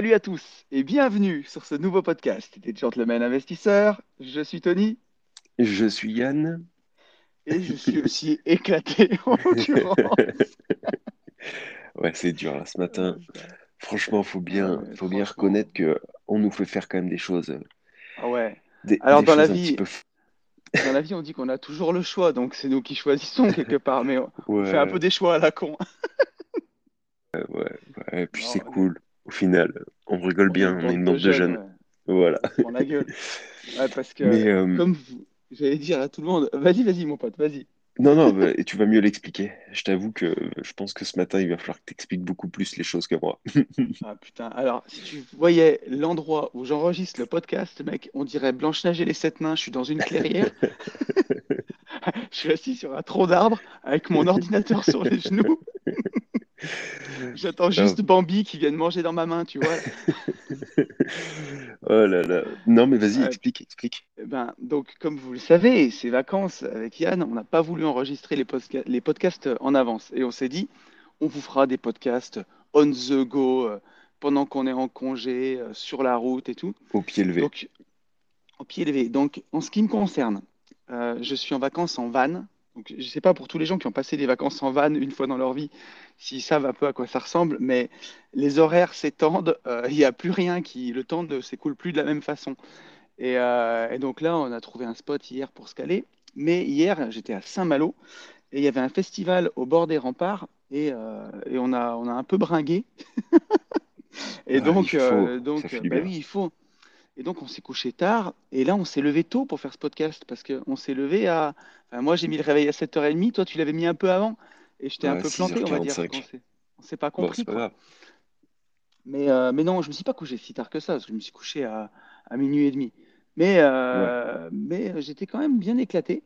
Salut à tous et bienvenue sur ce nouveau podcast des Gentlemen Investisseurs. Je suis Tony Je suis Yann. et je suis aussi éclaté en l'occurrence. Ouais, c'est dur là ce matin. Franchement, faut bien, Ouais, faut bien reconnaître que on nous fait faire quand même des choses, Ah ouais. des, Alors, des dans la vie- peu. Dans la vie, on dit qu'on a toujours le choix, donc c'est nous qui choisissons quelque part, mais on Ouais, fait un peu des choix à la con. ouais, ouais, puis Non, c'est cool. Au final, on rigole bien, on est une bande de jeunes. ouais. Voilà. On la gueule. Ouais, parce que, Mais euh, comme j'allais dire à tout le monde, vas-y, vas-y, mon pote, vas-y. non, non, bah, et tu vas mieux l'expliquer. Je t'avoue que je pense que ce matin, il va falloir que tu expliques beaucoup plus les choses que moi. Ah putain, alors si tu voyais l'endroit où j'enregistre le podcast, mec, on dirait Blanche-Neige et les sept nains, je suis dans une clairière, je suis assis sur un tronc d'arbre avec mon ordinateur sur les genoux, j'attends juste Bambi qui vient de manger dans ma main, tu vois. Oh là là. Non, mais vas-y, Ouais. explique, explique. Eh Ben, donc comme vous le savez, ces vacances avec Yann, on n'a pas voulu enregistrer les, les podcasts en avance et on s'est dit, on vous fera des podcasts on the go, euh, pendant qu'on est en congé, euh, sur la route et tout. Au pied levé. Donc, au pied levé. Donc, en ce qui me concerne, euh, je suis en vacances en van. Donc, je ne sais pas pour tous les gens qui ont passé des vacances en van une fois dans leur vie, s'ils savent un peu à quoi ça ressemble, mais les horaires s'étendent. euh, Il n'y a plus rien qui, le temps ne s'écoule plus de la même façon. Et, euh, et donc là, on a trouvé un spot hier pour se caler. Mais hier, j'étais à Saint-Malo et il y avait un festival au bord des remparts et, euh, et on a, on a un peu bringué. et Ouais, donc, faut, donc bah oui, il faut. Et donc, on s'est couché tard. Et là, on s'est levé tôt pour faire ce podcast parce qu'on s'est levé à. Enfin, moi, j'ai mis le réveil à 7h30. Toi, tu l'avais mis un peu avant. Et je t'ai un peu planté, on va dire. 6h45. qu'on s'est- On s'est pas compris. pas. Mais, euh, mais non, je me suis pas couché si tard que ça. Parce que je me suis couché à, à minuit et demi. Mais, euh, mais euh, j'étais quand même bien éclaté.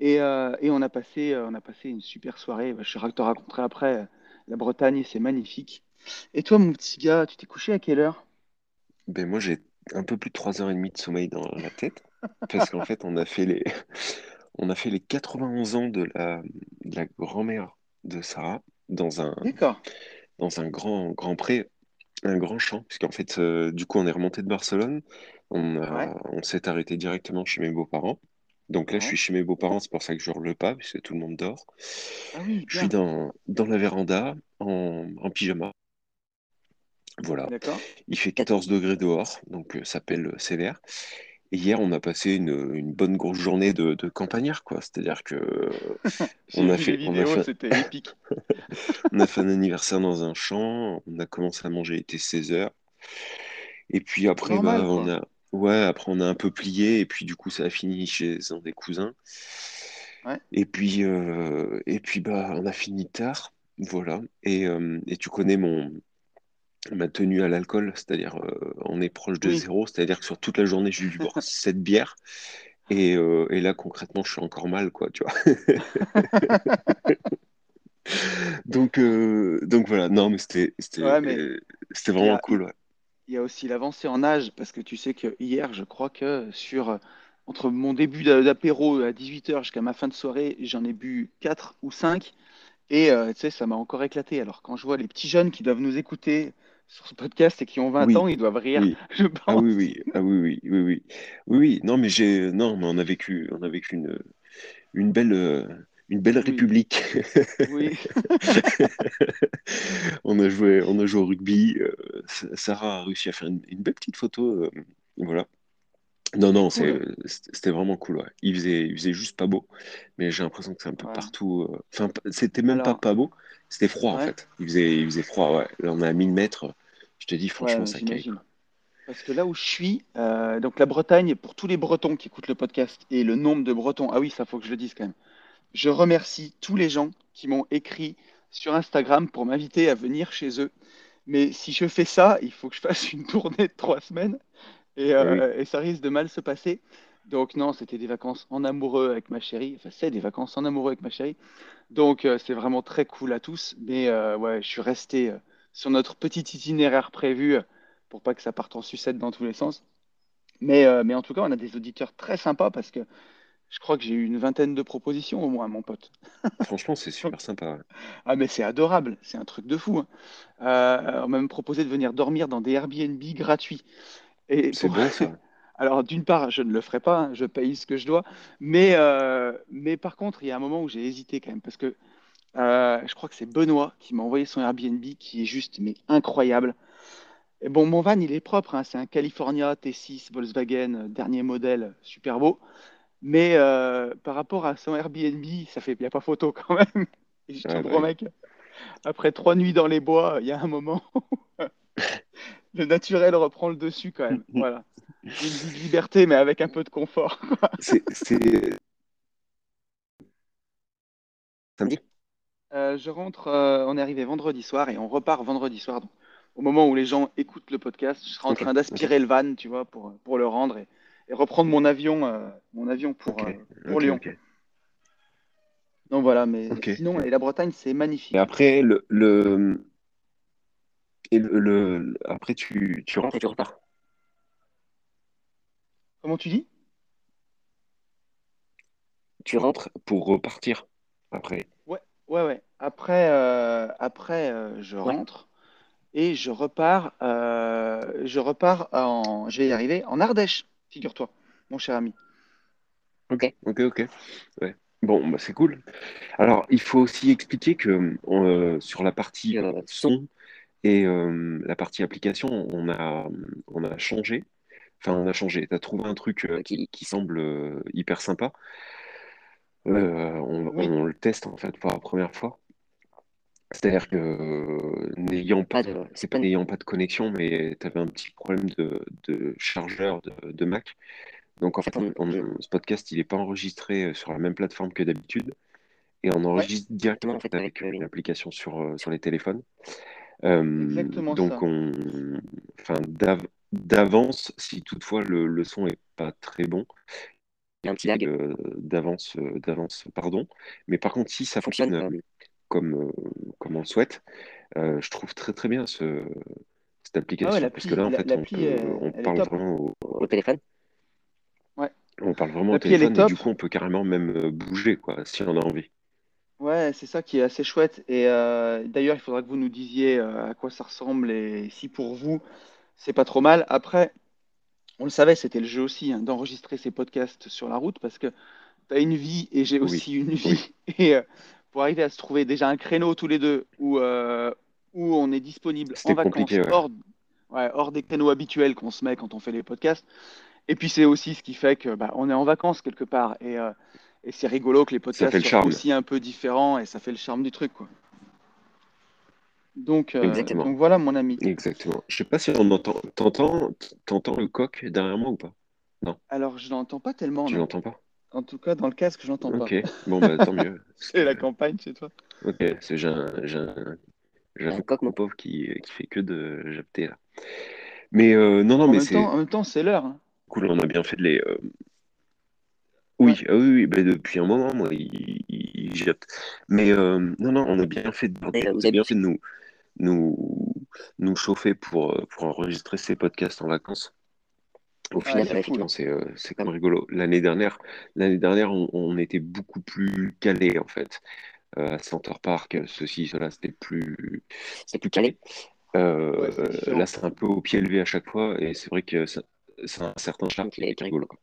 Et, euh, et on a passé, on a passé une super soirée. Bah, Je te raconterai après. La Bretagne, c'est magnifique. Et toi, mon petit gars, tu t'es couché à quelle heure? Ben moi, j'ai un peu plus de 3h30 de sommeil dans la tête. Parce qu'en fait, on a fait les, on a fait les 91 ans de la, de la grand-mère de Sarah dans un, dans un grand, grand pré, un grand champ. Puisqu'en fait, euh, du coup, on est remonté de Barcelone. On a- Ouais. on s'est arrêté directement chez mes beaux-parents. Donc là, je suis chez mes beaux-parents, c'est pour ça que je hurle pas, puisque tout le monde dort. Ah oui, Je suis dans, dans la véranda, en, en pyjama. Voilà. Il fait 14 degrés dehors, donc euh, ça pèle euh, sévère. Et hier, on a passé une, une bonne grosse journée de, de campagnard, quoi. C'est-à-dire que On a fait- on a fait- c'était épique. on a fait un anniversaire dans un champ, on a commencé à manger, il était 16 heures. Et puis après, Normal, bah, on a, ouais, après on a un peu plié, et puis du coup, ça a fini chez un des cousins. Ouais. Et puis, euh, et puis bah, on a fini tard, voilà. Et, euh, et tu connais mon, ma tenue à l'alcool, c'est-à-dire euh, on est proche de Oui. zéro, c'est-à-dire que sur toute la journée, j'ai dû boire 7 bières. Et, euh, et là, concrètement, je suis encore mal, quoi, tu vois. Donc, euh, donc voilà, non, mais c'était Ouais, vraiment a, cool, ouais. il y a aussi l'avancée en âge, parce que tu sais que hier, je crois que sur entre mon début d'a- d'apéro à 18h jusqu'à ma fin de soirée, j'en ai bu 4 ou 5. Et euh, tu sais, ça m'a encore éclaté. Alors, quand je vois les petits jeunes qui doivent nous écouter sur ce podcast et qui ont 20 Oui, ans, ils doivent rire, oui. je Ah pense. oui, oui, ah oui, oui, oui, oui. Oui. Non, mais j'ai non, mais on a vécu on a vécu une, une belle euh, une belle république. oui. On a joué on a joué au rugby. euh, Sarah a réussi à faire une, une belle petite photo. euh, voilà. Non, non, c'était vraiment cool. ouais. Il faisait, il faisait juste pas beau, mais j'ai l'impression que c'est un peu Ouais. partout. Enfin, c'était même pas Alors, pas beau, c'était froid en fait. Il faisait, il faisait froid, ouais. Là, on est à 1000 mètres. Je te dis, franchement, ouais, ça caille. Parce que là où je suis, euh, donc la Bretagne, pour tous les Bretons qui écoutent le podcast et le nombre de Bretons, ah oui, ça faut que je le dise quand même. Je remercie tous les gens qui m'ont écrit sur Instagram pour m'inviter à venir chez eux. Mais si je fais ça, il faut que je fasse une tournée de trois semaines et, euh, et ça risque de mal se passer. Donc non, c'était des vacances en amoureux avec ma chérie. Enfin, c'est des vacances en amoureux avec ma chérie. Donc euh, c'est vraiment très cool à tous. Mais euh, ouais, je suis resté euh, sur notre petit itinéraire prévu euh, pour pas que ça parte en sucette dans tous les sens. Mais, euh, mais en tout cas, on a des auditeurs très sympas parce que je crois que j'ai eu une vingtaine de propositions au moins, mon pote. Franchement, c'est super sympa. ouais. Ah mais c'est adorable, c'est un truc de fou. hein. Euh, on m'a même proposé de venir dormir dans des Airbnb gratuits. Et C'est pour- bon ça. Alors, d'une part, je ne le ferai pas, hein, je paye ce que je dois, mais, euh, mais par contre, il y a un moment où j'ai hésité quand même, parce que euh, je crois que c'est Benoît qui m'a envoyé son Airbnb, qui est juste, mais incroyable. Et bon, mon van, il est propre, hein, c'est un California T6 Volkswagen, euh, dernier modèle, super beau, mais euh, par rapport à son Airbnb, ça fait, il n'y a pas photo quand même. Et je te Ouais, bah promets que après trois nuits dans les bois, il y a un moment où le naturel reprend le dessus quand même. Voilà. Une vie de liberté, mais avec un peu de confort. C'est c'est samedi. Euh, je rentre, euh, on est arrivé vendredi soir et on repart vendredi soir. Donc, au moment où les gens écoutent le podcast, je serai en train d'aspirer le van, tu vois, pour, pour le rendre et, et reprendre mon avion, euh, mon avion pour, pour Lyon. Donc voilà, mais sinon, et la Bretagne, c'est magnifique. Et après le, le et le, le- après tu tu rentres et tu repars? Comment tu dis? Tu rentres pour repartir après. Ouais, ouais. Après, euh, après euh, je Ouais. rentre et je repars, euh, je repars en, je vais y arriver, en Ardèche, figure-toi, mon cher ami. Ok, ok, ok. Ouais. Bon, bah, c'est cool. Alors, il faut aussi expliquer que euh, sur la partie son et euh, la partie application, on a, on a changé. Enfin, on a changé. Tu as trouvé un truc euh, qui, qui semble euh, hyper sympa. Euh, on, Oui. on le teste en fait pour la première fois. C'est-à-dire que euh, n'ayant pas de, c'est pas n'ayant pas de connexion, mais tu avais un petit problème de, de chargeur de, de Mac. Donc en fait, on- on- ce podcast, il n'est pas enregistré euh, sur la même plateforme que d'habitude. Et on enregistre directement en fait, avec euh, une application sur, euh, sur les téléphones. Exactement donc, ça. on, enfin, d'av- d'avance, si toutefois le, le son est pas très bon, y a un petit lag euh, d'avance, euh, d'avance, pardon. Mais par contre, si ça fonctionne euh, comme, comme on le souhaite, je trouve très très bien ce, cette application. Ah ouais, parce que là, en fait, on, peut, on parle vraiment au, au téléphone. Ouais. On parle vraiment au téléphone et du coup, on peut carrément même bouger, quoi, si on a envie. Ouais, c'est ça qui est assez chouette. Et euh, d'ailleurs, il faudra que vous nous disiez euh, à quoi ça ressemble et si pour vous, c'est pas trop mal. Après, on le savait, c'était le jeu aussi, hein, d'enregistrer ces podcasts sur la route parce que tu as une vie et j'ai Oui, aussi une vie. Et euh, pour arriver à se trouver déjà un créneau tous les deux où, euh, où on est disponible en vacances, ouais. hors, ouais, hors des créneaux habituels qu'on se met quand on fait les podcasts. Et puis c'est aussi ce qui fait que bah, on est en vacances quelque part et, euh, et c'est rigolo que les podcasts soient aussi un peu différents et ça fait le charme du truc quoi. Donc, euh, Exactement. donc voilà mon ami. Exactement. Je sais pas si on entend, t'entends, t'entends le coq derrière moi ou pas? Non, Alors je l'entends pas tellement tu l'entends pas? En tout cas dans le casque je l'entends pas. Ok, bon bah tant mieux. C'est la campagne chez toi. ok, que j'ai un, j'ai un, un coq, mon pauvre, qui, qui fait que de japter là. Mais euh, non, non, En mais c'est en même temps c'est l'heure. hein. cool, on a bien fait de les. euh, Ouais. Oui, ah oui, oui, bah, depuis un moment, moi, il, il. Mais euh, non, non, on a bien fait de, vous avez bien fait de nous, nous, nous chauffer pour, euh, pour enregistrer ces podcasts en vacances. Au Ouais, final, c'est effectivement, cool. c'est euh, c'est quand même rigolo. L'année dernière, l'année dernière, on, on était beaucoup plus calé en fait. Euh, à Center Park, ceci, cela, c'était plus, plus calé. Euh, Ouais, c'est là, c'est un peu au pied levé à chaque fois, et c'est vrai que a un certain charme qui est, qui est rigolo. quoi.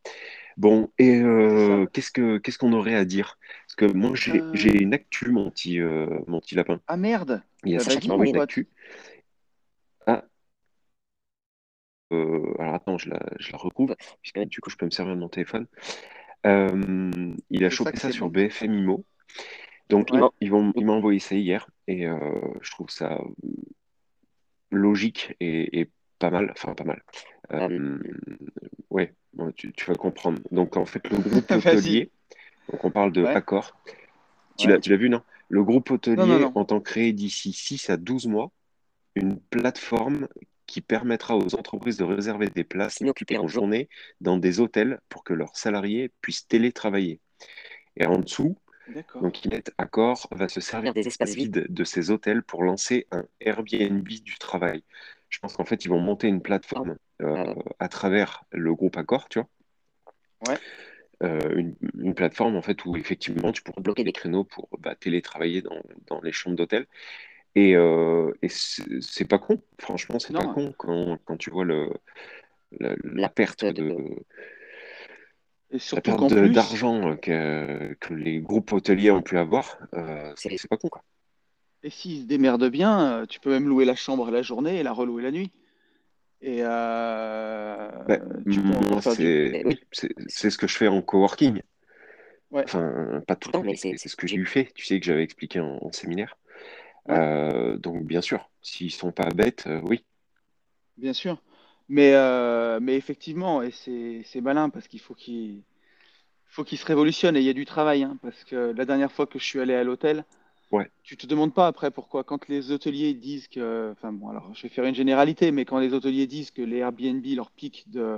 Bon, et euh, ça. qu'est-ce que qu'est-ce qu'on aurait à dire? Parce que moi, j'ai Euh, j'ai une actu, mon petit, euh, mon petit lapin. Ah merde. Il y a Sacha qui envoyé une actu. Ah, euh, alors attends, je la, je la retrouve, puisque du coup, je peux me servir de mon téléphone. Euh, il a ça chopé ça sur bon. BFM Imo. Donc, il Ouais. m'a il envoyé ça hier, et euh, je trouve ça logique et, et pas mal. Enfin, pas mal. Euh, ouais, bon, tu, tu vas comprendre. Donc, en fait, le groupe hôtelier, donc on parle de Ouais. Accor. Tu l'as, Ouais. tu l'as vu, non? Le groupe Non, non, hôtelier non. entend créer d'ici 6 à 12 mois une plateforme qui permettra aux entreprises de réserver des places inoccupées en journée dans des hôtels pour que leurs salariés puissent télétravailler. Et en dessous, donc Innet Accor va se servir des espaces vides de ces hôtels pour lancer un Airbnb du travail. Je pense qu'en fait, ils vont monter une plateforme euh, à travers le groupe Accor, tu vois. Ouais. Euh, une, une plateforme en fait où effectivement tu pourras bloquer des créneaux pour bah, télétravailler dans, dans les chambres d'hôtel. Et, euh, et c'est pas con, franchement, c'est pas con quand, quand tu vois le, la, la perte de, Et la d'argent que, que les groupes hôteliers ont pu avoir. c'est pas con, quoi. Et s'ils se démerdent bien, euh, tu peux même louer la chambre la journée et la relouer la nuit. Et euh, Bah, tu peux moi, encore faire du... c'est oui, c'est c'est ce que je fais en coworking. Ouais. Enfin, pas tout le temps, mais c'est c'est ce que j'ai eu fait. Tu sais que j'avais expliqué en, en séminaire. Ouais. Euh, donc, bien sûr, s'ils sont pas bêtes, euh, oui. Bien sûr. Mais, euh, mais effectivement, et c'est c'est malin parce qu'il faut qu'il faut qu'il se révolutionne et il y a du travail. hein, parce que la dernière fois que je suis allé à l'hôtel, Ouais. tu te demandes pas après pourquoi. Quand les hôteliers disent que. Enfin bon, alors je vais faire une généralité, mais quand les hôteliers disent que les Airbnb leur piquent de,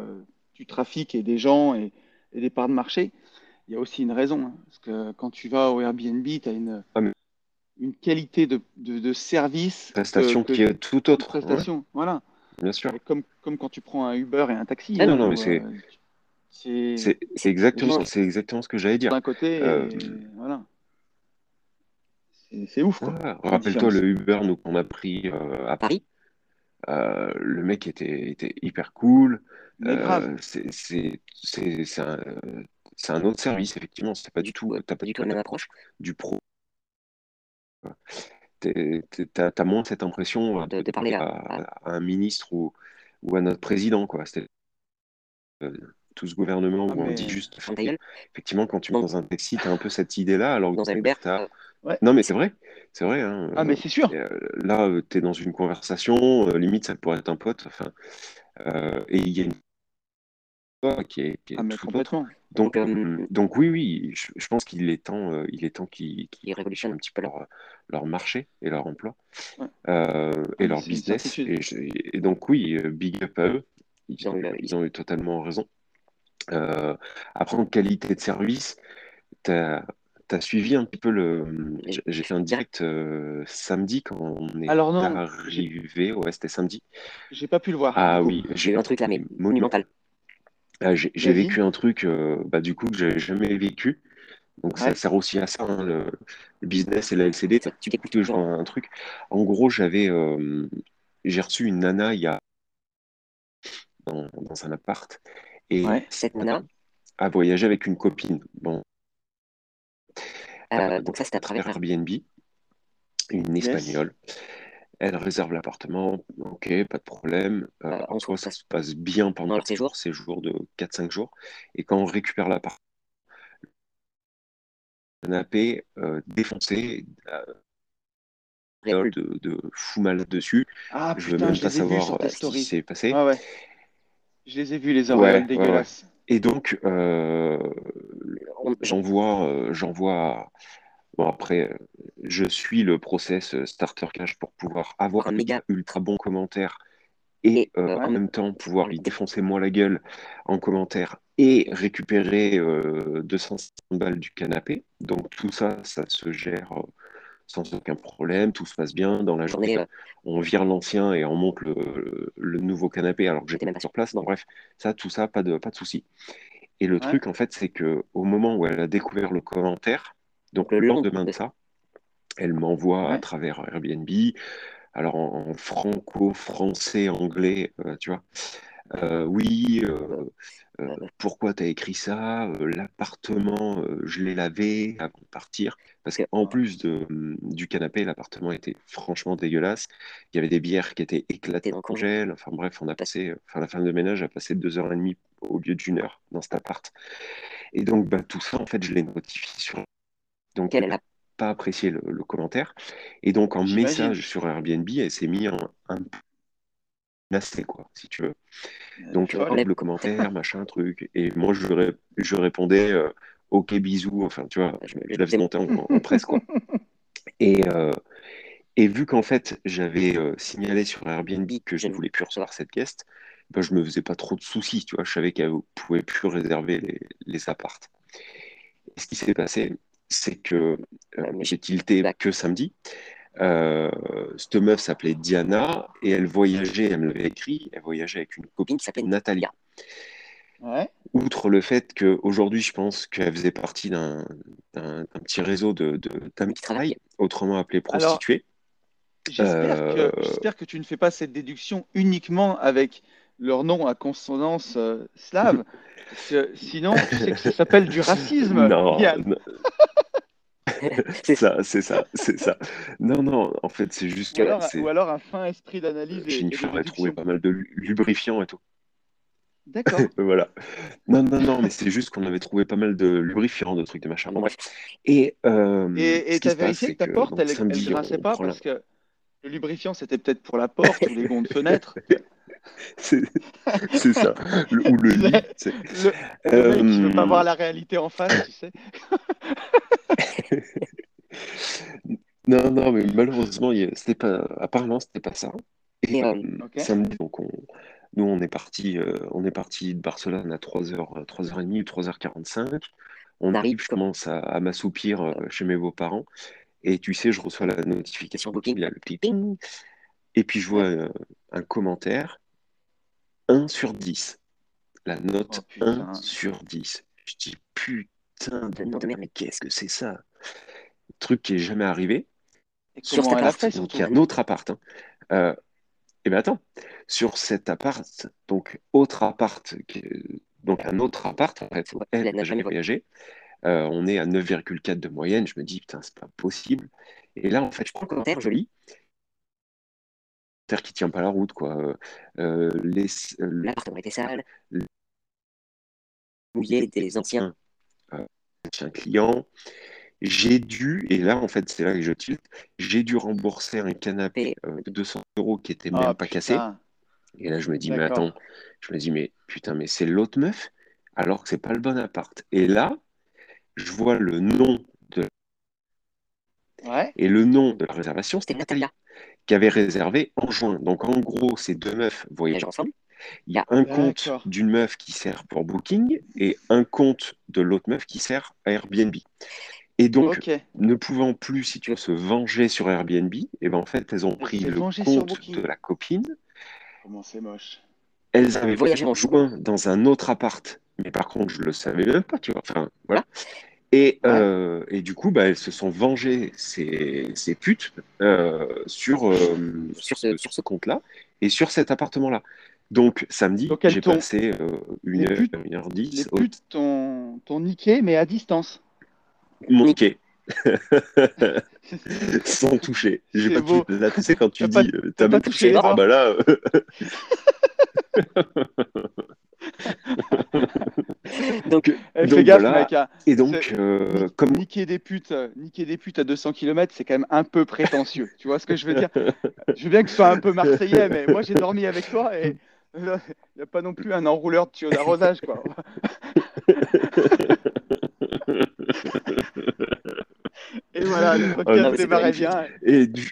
du trafic et des gens et, et des parts de marché, il y a aussi une raison. hein. parce que quand tu vas au Airbnb, tu as une, Ah, mais- une qualité de, de, de service. Prestation que- qui est tout autre. ouais, prestation. Voilà. bien sûr. Comme, comme quand tu prends un Uber et un taxi. Ah non, hein, non, où, mais c'est- euh, c'est exactement, exactement ce que j'allais dire. d'un côté et Euh, voilà. C'est ouf quoi. La Rappelle-toi le Uber nous qu'on a pris euh, à Paris. Euh, le mec était, était hyper cool. Euh, c'est c'est- c'est- c'est un, un autre service, effectivement. C'est pas du tout, t'as pas du tout la même approche du pro. T'as t'as moins cette impression de, de parler à, à un ministre ou, ou à notre président, quoi. Euh, tout ce gouvernement Ah, où on dit juste. Effectivement, quand tu montes dans un taxi, t'as un peu cette idée-là, alors que Dans un Uber, t'as- Ouais. Non, mais c'est vrai, c'est vrai. hein. Ah mais c'est sûr. Et, euh, là, tu es dans une conversation, euh, limite, ça pourrait être un pote. Enfin, euh, et il y a une qui est, qui est Ah mais autre. complètement. Donc, Donc, euh, donc oui, oui, je, je pense qu'il est temps, euh, il est temps qu'ils qu'ils Ils révolutionnent un petit peu leur, leur marché et leur emploi Ouais. euh, et Ah, leur business. Et, je- et donc oui, euh, big up à eux. Ils, Ils ont eu ils ont eu totalement raison. Euh, après, en qualité de service, tu as, suivi un petit peu le. j'ai- J'ai fait un direct euh, samedi quand on est Alors non, arrivé. Ouais, c'était samedi. J'ai pas pu le voir. Ah oui, J'ai un truc là, mais monumental. Ah, j'ai j'ai vécu un truc euh, bah, du coup que j'avais jamais vécu. Donc ça sert aussi à ça, hein, le, le business et la LCD. Tu t'écoutes toujours un, un truc. En gros, j'avais euh, j'ai reçu une nana il y a dans, dans un appart et Ouais. Cette nana, a voyagé avec une copine. Bon, euh, donc ça c'était à travers Airbnb, une Yes. espagnole. Elle réserve l'appartement, ok, pas de problème. Euh, Euh, en soi, ça se passe bien pendant leur séjour. séjour de 4-5 jours. Et quand on récupère l'appartement, le canapé euh, défoncé, euh, de, de fou mal dessus. Ah Je veux même pas savoir ce qui s'est passé. Ah ouais. Je les ai vus les auréoles Ouais, ouais, dégueulasses. Et donc, euh, j'envoie, euh, j'envoie. Bon, après, je suis le process euh, Starter Cash pour pouvoir avoir un méga ultra bon commentaire et euh, euh, en même temps pouvoir lui défoncer moi la gueule en commentaire et récupérer euh, 250 balles du canapé. Donc, tout ça, ça se gère euh, sans aucun problème, tout se passe bien. Dans la journée, euh, on vire l'ancien et on monte le, le nouveau canapé alors que j'étais même pas sur place. Donc, bref, ça, tout ça, pas de, pas de souci. Et le Ouais. truc, en fait, c'est que au moment où elle a découvert le commentaire, donc le lendemain de ça, elle m'envoie à travers Airbnb, alors en, en franco, français, anglais, euh, tu vois. Euh, oui, euh, euh, pourquoi tu as écrit ça? L'appartement, je l'ai lavé avant de partir. Parce qu'en plus de, du canapé, l'appartement était franchement dégueulasse. Il y avait des bières qui étaient éclatées dans le congèle. Enfin bref, on a passé, enfin la femme de ménage a passé deux heures et demie au lieu d'une heure dans cet appart. Et donc bah, tout ça, en fait, je l'ai notifié sur. Donc Elle, n'a pas apprécié le, le commentaire. Et donc en message sur Airbnb, elle s'est mis un, un menacé, quoi, si tu veux. Donc, folle. enlève le commentaire, machin, truc. Et moi, je, ré- je répondais, euh, ok, bisous. Enfin, tu vois, je, je la faisais monter en, en presse, quoi. Et, euh, et vu qu'en fait, j'avais euh, signalé sur Airbnb que je ne voulais plus recevoir cette guest, ben, je me faisais pas trop de soucis, tu vois. Je savais qu'elle ne pouvait plus réserver les, les appartes. Et ce qui s'est passé, c'est que euh, j'ai tilté que samedi. Euh, cette meuf s'appelait Diana et elle voyageait, elle me l'avait écrit, elle voyageait avec une copine qui s'appelait Nathalie. Ouais. Outre le fait qu'aujourd'hui, je pense qu'elle faisait partie d'un petit réseau de, qui travaillent, autrement appelé prostituées. J'espère Euh, que, j'espère que tu ne fais pas cette déduction uniquement avec leur nom à consonance euh, slave, sinon, tu sais que ça s'appelle du racisme. non, Yann. non, C'est ça, c'est ça, c'est ça. Non, non, en fait, c'est juste Ou alors, ou alors un fin esprit d'analyse a trouvé déduction. pas mal de lu- lubrifiants et tout. D'accord. Voilà. Non, non, non, mais c'est juste qu'on avait trouvé pas mal de lubrifiants, de trucs, de machin. Bon, bref. Et, euh, Et t'as vérifié que ta porte, elle, samedi, grinçait pas parce que le lubrifiant, c'était peut-être pour la porte ou les gonds de fenêtre. C'est ça. Le- ou le lit. Le, le mec qui veut pas Euh, voir la réalité en face, tu sais. Non, non, mais malheureusement, c'était pas, apparemment, c'était pas ça. Et Mais, euh, euh, samedi, donc on, nous, on est parti, euh, on est parti de Barcelone à 3h, 3h30 ou 3h45. On arrive, je commence à, à m'assoupir euh, chez mes beaux-parents. Et tu sais, je reçois la notification booking, il y a le petit ping. Et puis, je vois euh, un commentaire 1 sur 10. La note Oh, putain. 1 sur 10. Je dis, putain de merde, mais qu'est-ce que c'est ça? Truc qui est jamais arrivé. Et Sur cet appart, fait donc il y a un autre appart. Hein. Euh, et bien attends, sur cet appart, donc autre appart, donc un autre appart, en fait, elle n'a jamais voyagé. Euh, on est à 9,4 de moyenne. Je me dis, putain, c'est pas possible. Et là, en fait, je prends le commentaire, je Commentaire qui tient pas la route, quoi. Euh, euh, les, euh, L'appartement était sale. Mouillé des anciens. ancien client. J'ai dû, et là, en fait, c'est là que je tilte, j'ai dû rembourser un canapé euh, de 200 euros qui était même Ah, pas cassé. Et là, je me dis, mais attends, je me dis, mais putain, mais c'est l'autre meuf, alors que c'est pas le bon appart. Et là, je vois le nom de, Ouais. et le nom de la réservation, C'était Natalia. Qui avait réservé en juin. Donc, en gros, ces deux meufs voyagent ensemble. Il y a un compte d'une meuf qui sert pour Booking et un compte de l'autre meuf qui sert à Airbnb. Et donc, ne pouvant plus, si tu veux, se venger sur Airbnb, et ben en fait, elles ont pris le compte de la copine. Comment c'est moche. Elles avaient voyagé en juin dans un autre appart, mais par contre, je le savais même pas, tu vois. Enfin, voilà. Et, Ouais. euh, et du coup, bah, elles se sont vengées, ces, ces putes, euh, sur, euh, sur ce, sur ce compte-là et sur cet appartement-là. Donc, samedi, j'ai passé une les heure, putes- une heure Les dix au putes t'ont niqué, mais à distance. mon niqué. Sans toucher. J'ai pas beau. touché. Là, tu sais, quand tu dis t'as pas touché les ah bah là, Donc, Eh, Donc fais gaffe, voilà. mec. hein. et donc, euh, comme Niquer des putes, euh, niquer des putes à 200 km, c'est quand même un peu prétentieux. tu vois ce que je veux dire? Je veux bien que ce soit un peu marseillais, mais moi j'ai dormi avec toi et il n'y a pas non plus un enrouleur de tuyaux d'arrosage, quoi. Et voilà, le podcast c'est démarrait bien. Et du...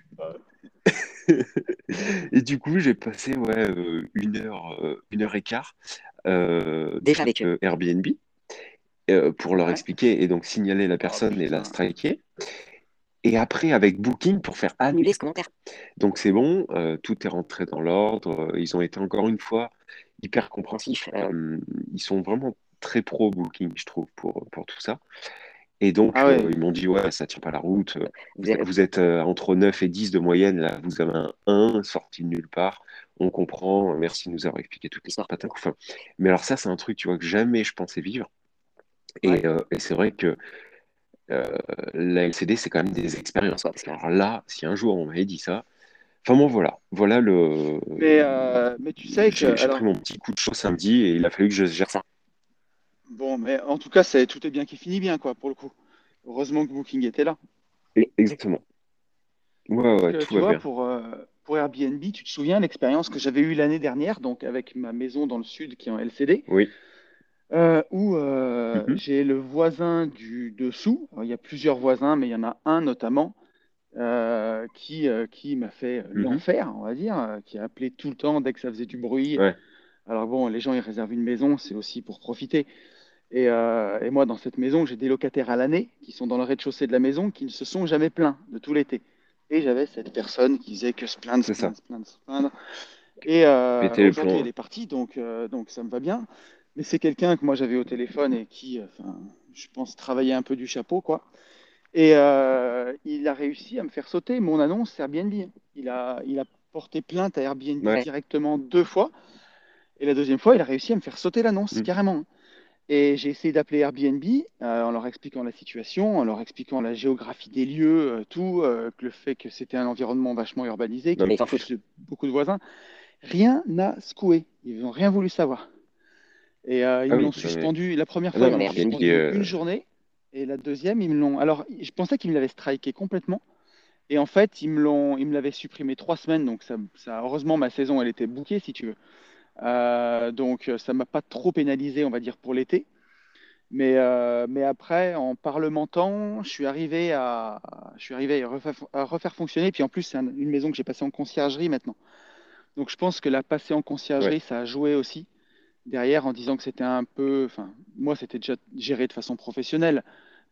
et du coup, j'ai passé ouais, euh, une heure, euh, une heure et quart euh, Déjà avec euh, Airbnb euh, pour leur Ouais. expliquer et donc signaler la personne et la striker. Et après, avec Booking pour faire annuler. ce commentaire. Donc c'est bon, euh, tout est rentré dans l'ordre. euh, Ils ont été encore une fois hyper compréhensifs. Euh, ils sont vraiment très pro Booking, je trouve, pour, pour tout ça. Et donc, Ah ouais. euh, ils m'ont dit, ouais, ça tient pas la route. Vous avez- Vous êtes euh, entre 9 et 10 de moyenne, là, vous avez un 1 sorti de nulle part. On comprend, merci de nous avoir expliqué toute l'histoire, patin enfin. Mais alors ça, c'est un truc, tu vois, que jamais je pensais vivre. Et, Ouais. euh, et c'est vrai que euh, la LCD, c'est quand même des expériences. Ouais, parce que- Alors là, si un jour on m'avait dit ça, enfin bon, voilà, voilà le. Mais, euh, mais tu sais J'ai que. j'ai alors, pris mon petit coup de chaud samedi et il a fallu que je gère ça. Bon, mais en tout cas, c'est, tout est bien qui finit bien, quoi, pour le coup. Heureusement que Booking était là. Exactement. Ouais, ouais, que, tout tu va vois, bien. pour, pour Airbnb, tu te souviens l'expérience que j'avais eue l'année dernière, donc avec ma maison dans le sud qui est en LCD, Oui. euh, où euh, Mhm. j'ai le voisin du dessous. Alors, il y a plusieurs voisins, mais il y en a un notamment euh, qui, qui m'a fait Mhm. l'enfer, on va dire, qui a appelé tout le temps dès que ça faisait du bruit. Ouais. Alors bon, les gens, ils réservent une maison, c'est aussi pour profiter. Et, et moi, dans cette maison, j'ai des locataires à l'année qui sont dans le rez-de-chaussée de la maison qui ne se sont jamais plaints de tout l'été. Et j'avais cette personne qui faisait que se plaindre, se plaindre, se plaindre, se plaindre. Et euh, aujourd'hui, elle est partie, donc, euh, donc ça me va bien. Mais c'est quelqu'un que moi j'avais au téléphone et qui, euh, enfin, je pense, travaillait un peu du chapeau, quoi. Et euh, il a réussi à me faire sauter mon annonce Airbnb. Il a, il a porté plainte à Airbnb Ouais. directement deux fois. Et la deuxième fois, il a réussi à me faire sauter l'annonce, Mm. carrément. Et j'ai essayé d'appeler Airbnb euh, en leur expliquant la situation, en leur expliquant la géographie des lieux, euh, tout, euh, le fait que c'était un environnement vachement urbanisé, qu'il y avait beaucoup de voisins. Rien n'a secoué. Ils n'ont rien voulu savoir. Et euh, ils Ah me oui, l'ont suspendu. La première Ah fois, non, ils m'ont suspendu une journée. Et la deuxième, ils me l'ont. Alors, je pensais qu'ils me l'avaient striké complètement. Et en fait, ils me l'ont, ils me l'avaient supprimé trois semaines. Donc, ça, ça- heureusement, ma saison, elle était bouquée, si tu veux. Euh, donc, ça m'a pas trop pénalisé, on va dire, pour l'été. Mais, euh, mais après, en parlementant, je suis arrivé à, je suis arrivé à refaire, à refaire fonctionner. Puis en plus, c'est un- une maison que j'ai passée en conciergerie maintenant. Donc, je pense que la passer en conciergerie, Ouais. ça a joué aussi derrière en disant que c'était un peu, enfin, moi, c'était déjà géré de façon professionnelle,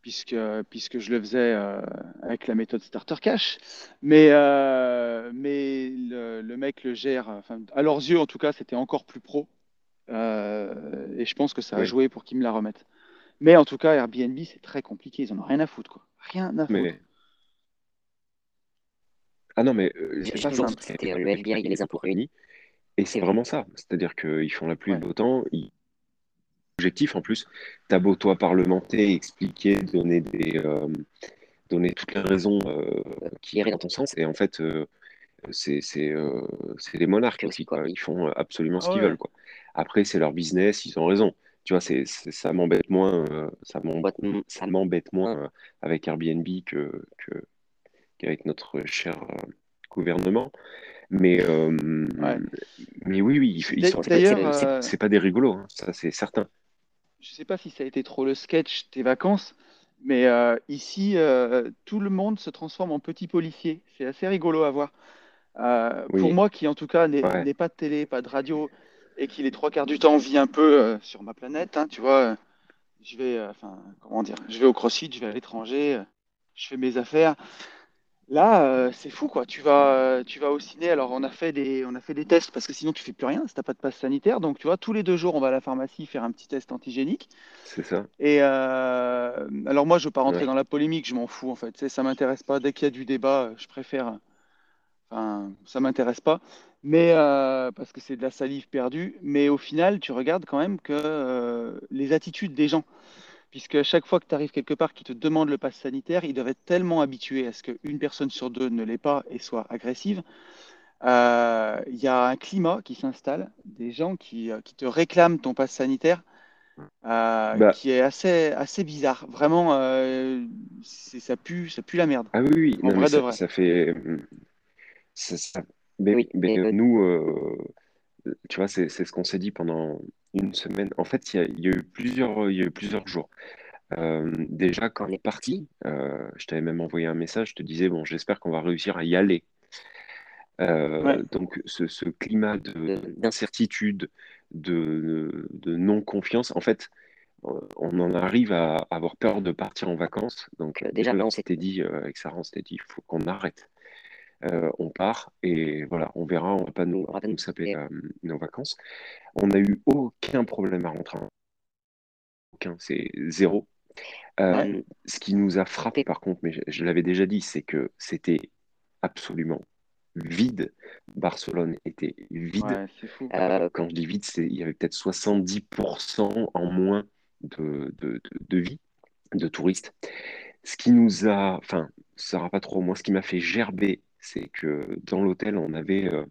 puisque, puisque je le faisais euh, avec la méthode Starter Cash. Mais, euh, mais le, le mec le gère, enfin, à leurs yeux, en tout cas, c'était encore plus pro. Euh, et je pense que ça a Oui. joué pour qu'ils me la remettent. Mais en tout cas, Airbnb, c'est très compliqué. Ils en ont rien à foutre, quoi. Rien à foutre. Mais... Ah non, mais euh, je pas pense que le FBI et les impôts réunis. Et c'est vraiment ça. C'est-à-dire qu'ils font la pluie Ouais. beau temps. Ils... Objectif en plus, t'as beau toi parlementer, expliquer, donner des, euh, donner toutes les raisons euh, qui iraient dans ton sens. Et en fait, euh, c'est c'est euh, c'est des monarques Que aussi, quoi. Ils font absolument ce Ah qu'ils ouais. veulent, quoi. Après, c'est leur business, ils ont raison. Tu vois, c'est, ça m'embête moins, ça m'embête, Ouais. ça m'embête moins avec Airbnb que, que, qu'avec notre cher gouvernement. Mais, euh, Ouais. mais oui, oui, ils, sont, c'est pas des rigolos, hein, ça c'est certain. Je sais pas si ça a été trop le sketch tes vacances, mais euh, ici, euh, tout le monde se transforme en petit policier. C'est assez rigolo à voir. Euh, pour moi, qui en tout cas n'est ouais, pas de télé, pas de radio, et qui les trois quarts du temps vit un peu sur ma planète, hein, tu vois, je vais, enfin, comment dire, je vais au CrossFit, je vais à l'étranger, je fais mes affaires. Là, euh, c'est fou, quoi. Tu vas, euh, tu vas au ciné. Alors, on a fait des, on a fait des tests parce que sinon, tu fais plus rien si t'as pas de passe sanitaire. Donc, tu vois, tous les deux jours, on va à la pharmacie faire un petit test antigénique. c'est ça. Et euh, alors, moi, je veux pas rentrer Ouais. dans la polémique, je m'en fous, en fait. Tu sais, ça m'intéresse pas. Dès qu'il y a du débat, je préfère. Enfin, ça m'intéresse pas. Mais euh, parce que c'est de la salive perdue. Mais au final, tu regardes quand même que les attitudes des gens. Puisque à chaque fois que tu arrives quelque part qui te demande le pass sanitaire, ils doivent être tellement habitués à ce qu'une personne sur deux ne l'ait pas et soit agressive. Euh, Il y a un climat qui s'installe, des gens qui, euh, qui te réclament ton pass sanitaire, euh, Bah, qui est assez, assez bizarre. Vraiment, euh, ça pue, ça pue la merde. ah oui, oui, En non, vrai de ça, vrai. ça fait. ça- ça- mais, Oui, mais mais nous, euh, tu vois, c'est ce qu'on s'est dit pendant une semaine. En fait, il y a, il y a eu plusieurs, il y a eu plusieurs jours. Euh, déjà, quand on est parti, euh, je t'avais même envoyé un message, je te disais, bon, j'espère qu'on va réussir à y aller. Euh, donc, ce, ce climat de- de- d'incertitude, de, de non-confiance, en fait, euh, on en arrive à avoir peur de partir en vacances. Donc, euh, déjà, là, on s'était dit, euh, avec Sarah, on s'était dit, il faut qu'on arrête. Euh, on part et voilà, on verra, on va pas nous, on va pas nous nous saper euh, nos vacances. On n'a eu aucun problème à rentrer, aucun, c'est zéro. Euh, ce qui nous a frappé par contre, mais je, je l'avais déjà dit, c'est que c'était absolument vide. Barcelone était vide. ouais, c'est fou. Quand je dis vide, c'est, il y avait peut-être 70% en moins de, de, de, de vie, de touristes. Ce qui nous a, enfin, ça sera pas trop, moi, ce qui m'a fait gerber, c'est que dans l'hôtel, on avait euh,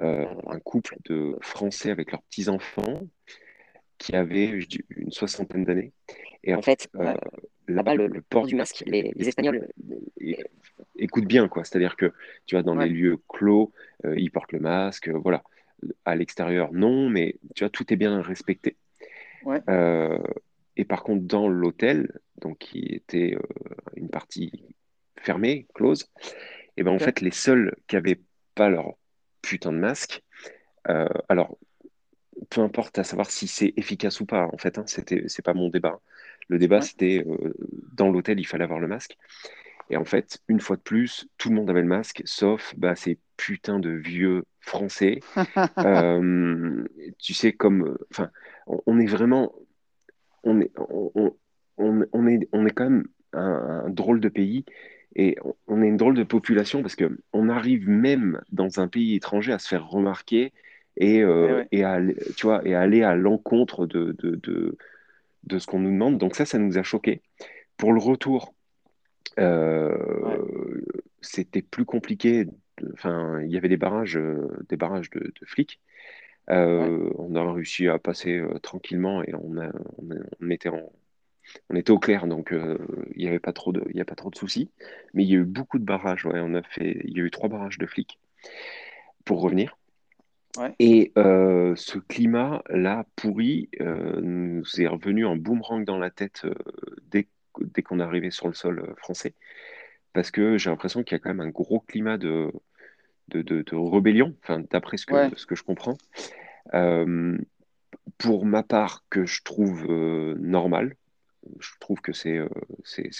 euh, un couple de Français avec leurs petits-enfants qui je dis, une soixantaine d'années. Et en fait, euh, là-bas, le, port du masque, les, les Espagnols, euh, é- écoute bien, quoi. C'est-à-dire que, tu vois, dans les lieux clos, euh, ils portent le masque, euh, voilà. À l'extérieur, non, mais tu vois, tout est bien respecté. ouais, et par contre, dans l'hôtel, donc qui était une partie fermée, close. Et ben en fait, les seuls qui avaient pas leur putain de masque, euh, alors peu importe à savoir si c'est efficace ou pas, en fait, hein, c'était, c'est pas mon débat. Le débat, Ouais. c'était euh, dans l'hôtel, il fallait avoir le masque. Et en fait, une fois de plus, tout le monde avait le masque, sauf bah, ces putains de vieux Français. Euh, tu sais, comme, enfin, on, on est vraiment, on est, on, on- on- on est, on est quand même un, un drôle de pays et on, est une drôle de population parce que on arrive même dans un pays étranger à se faire remarquer et, Eh euh, ouais. et à, aller- tu vois, et à aller à l'encontre de, de, de, de ce qu'on nous demande. Donc ça, ça nous a choqués. Pour le retour, euh, Ouais. c'était plus compliqué. Enfin, il y avait des barrages, euh, des barrages de, flics. Ouais. On a réussi à passer tranquillement et on, a- on, a- on était en, on était au clair, donc euh, il n'y avait pas trop de, il y a pas trop de soucis. Mais il y a eu beaucoup de barrages. Ouais, on a fait, il y a eu trois barrages de flics pour revenir. Ouais. Et euh, ce climat-là pourri euh, nous est revenu en boomerang dans la tête dès, dès qu'on est arrivé sur le sol français. Parce que j'ai l'impression qu'il y a quand même un gros climat de, de, de- de rébellion, enfin, d'après ce Ouais. ce que je comprends. Pour ma part, que je trouve normal, je trouve que c'est. euh, c'est,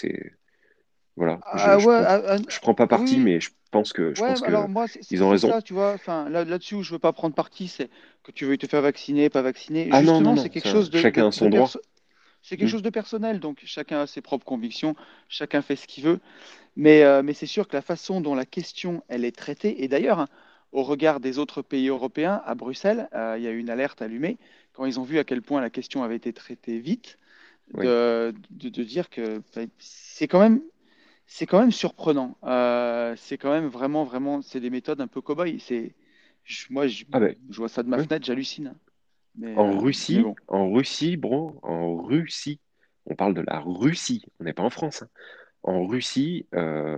Voilà, je, Ah je ouais, prends, ah, ah, je prends pas parti, oui. mais je pense que, je Ouais, pense bah que alors moi, c'est c'est- ils ont raison. ça, tu vois. Enfin, là, là-dessus où je veux pas prendre parti, c'est que tu veux te faire vacciner, pas vacciner. Ah non, non, Justement, non, c'est quelque ça, chose de, chacun de, son droit. perso- c'est quelque Hmm. chose de personnel. Donc, chacun a ses propres convictions, chacun fait ce qu'il veut. Mais, euh, mais c'est sûr que la façon dont la question, elle est traitée, et d'ailleurs, hein, au regard des autres pays européens, à Bruxelles, euh, il y a eu une alerte allumée quand ils ont vu à quel point la question avait été traitée vite, Oui. de, de, dire que enfin, c'est quand même, c'est quand même surprenant. Euh, c'est quand même vraiment, vraiment, c'est des méthodes un peu cow-boy. Moi, je, Ah ben, je vois ça de ma fenêtre, j'hallucine. En euh, Russie, bon. en Russie, bro, en Russie, on parle de la Russie, on n'est pas en France. hein. En Russie, euh,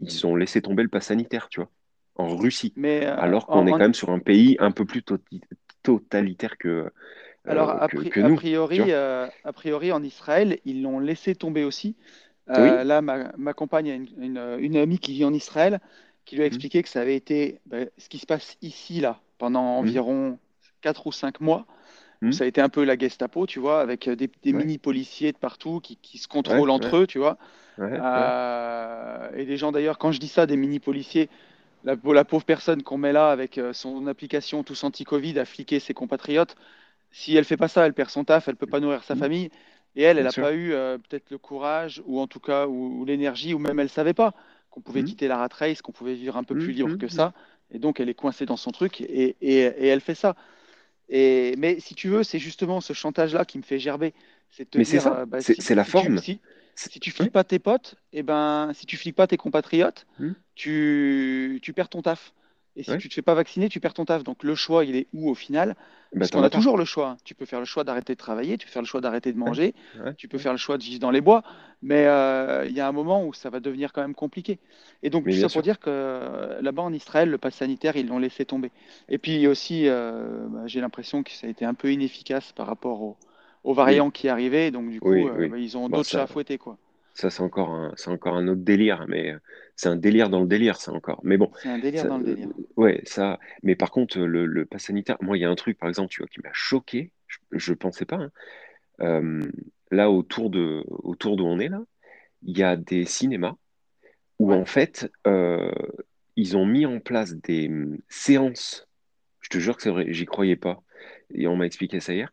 ils ont laissé tomber le pass sanitaire, tu vois, en Russie, Mais alors qu'on est quand même sur un pays un peu plus totalitaire que, Alors, euh, a, pri- que nous, priori, euh, a priori, en Israël, ils l'ont laissé tomber aussi. Oui, Euh, là, ma, ma compagne a une, une- une amie qui vit en Israël qui lui a Mhm. expliqué que ça avait été ben, ce qui se passe ici, là, pendant Mhm. environ 4 ou 5 mois, Mhm. ça a été un peu la Gestapo, tu vois, avec des, des Ouais, mini-policiers de partout qui, qui se ouais, contrôlent entre ouais, eux, tu vois. Euh, et des gens, d'ailleurs, quand je dis ça, des mini-policiers, la, la pauvre personne qu'on met là avec son application tous anti-Covid à fliquer ses compatriotes, si elle fait pas ça, elle perd son taf, elle peut pas nourrir sa Mhm. famille. Et elle, elle n'a pas eu euh, peut-être le courage, ou en tout cas, ou, ou l'énergie, ou même elle savait pas qu'on pouvait Mhm. quitter la rat race, qu'on pouvait vivre un peu plus Mhm. libre que ça. Et donc, elle est coincée dans son truc, et, et, et elle fait ça. Et, mais si tu veux, c'est justement ce chantage-là qui me fait gerber. C'est Mais c'est ça, euh, bah, c'est si, c'est la si tu, forme. si, tu fliques pas tes potes, et ben, si tu fliques pas tes compatriotes, tu, tu perds ton taf. Et si Ouais. tu te fais pas vacciner, tu perds ton taf. Donc le choix, il est où au final? Bah, Parce qu'on a toujours le choix. Tu peux faire le choix d'arrêter de travailler, tu peux faire le choix d'arrêter de manger, ouais, tu peux faire le choix de vivre dans les bois, mais euh, il y a un moment où ça va devenir quand même compliqué. Et donc tout ça pour dire que euh, là-bas en Israël, le pass sanitaire, ils l'ont laissé tomber. Et puis aussi, euh, bah, j'ai l'impression que ça a été un peu inefficace par rapport au, aux Oui, variants qui arrivaient. Donc du coup, oui, euh, bah, ils ont Bon, d'autres chats à fouetter, quoi. Ça c'est encore un, c'est encore un autre délire, mais euh, c'est un délire dans le délire, ça encore. Mais bon, C'est un délire ça, dans le euh, délire. ouais, ça. Mais par contre, le, le pass sanitaire, moi, il y a un truc, par exemple, tu vois, qui m'a choqué. Je, je pensais pas. hein. Euh, là, autour de, autour d'où on est là, il y a des cinémas où Ouais. en fait, euh, ils ont mis en place des hum, séances. Je te jure que c'est vrai, j'y croyais pas. Et on m'a expliqué ça hier.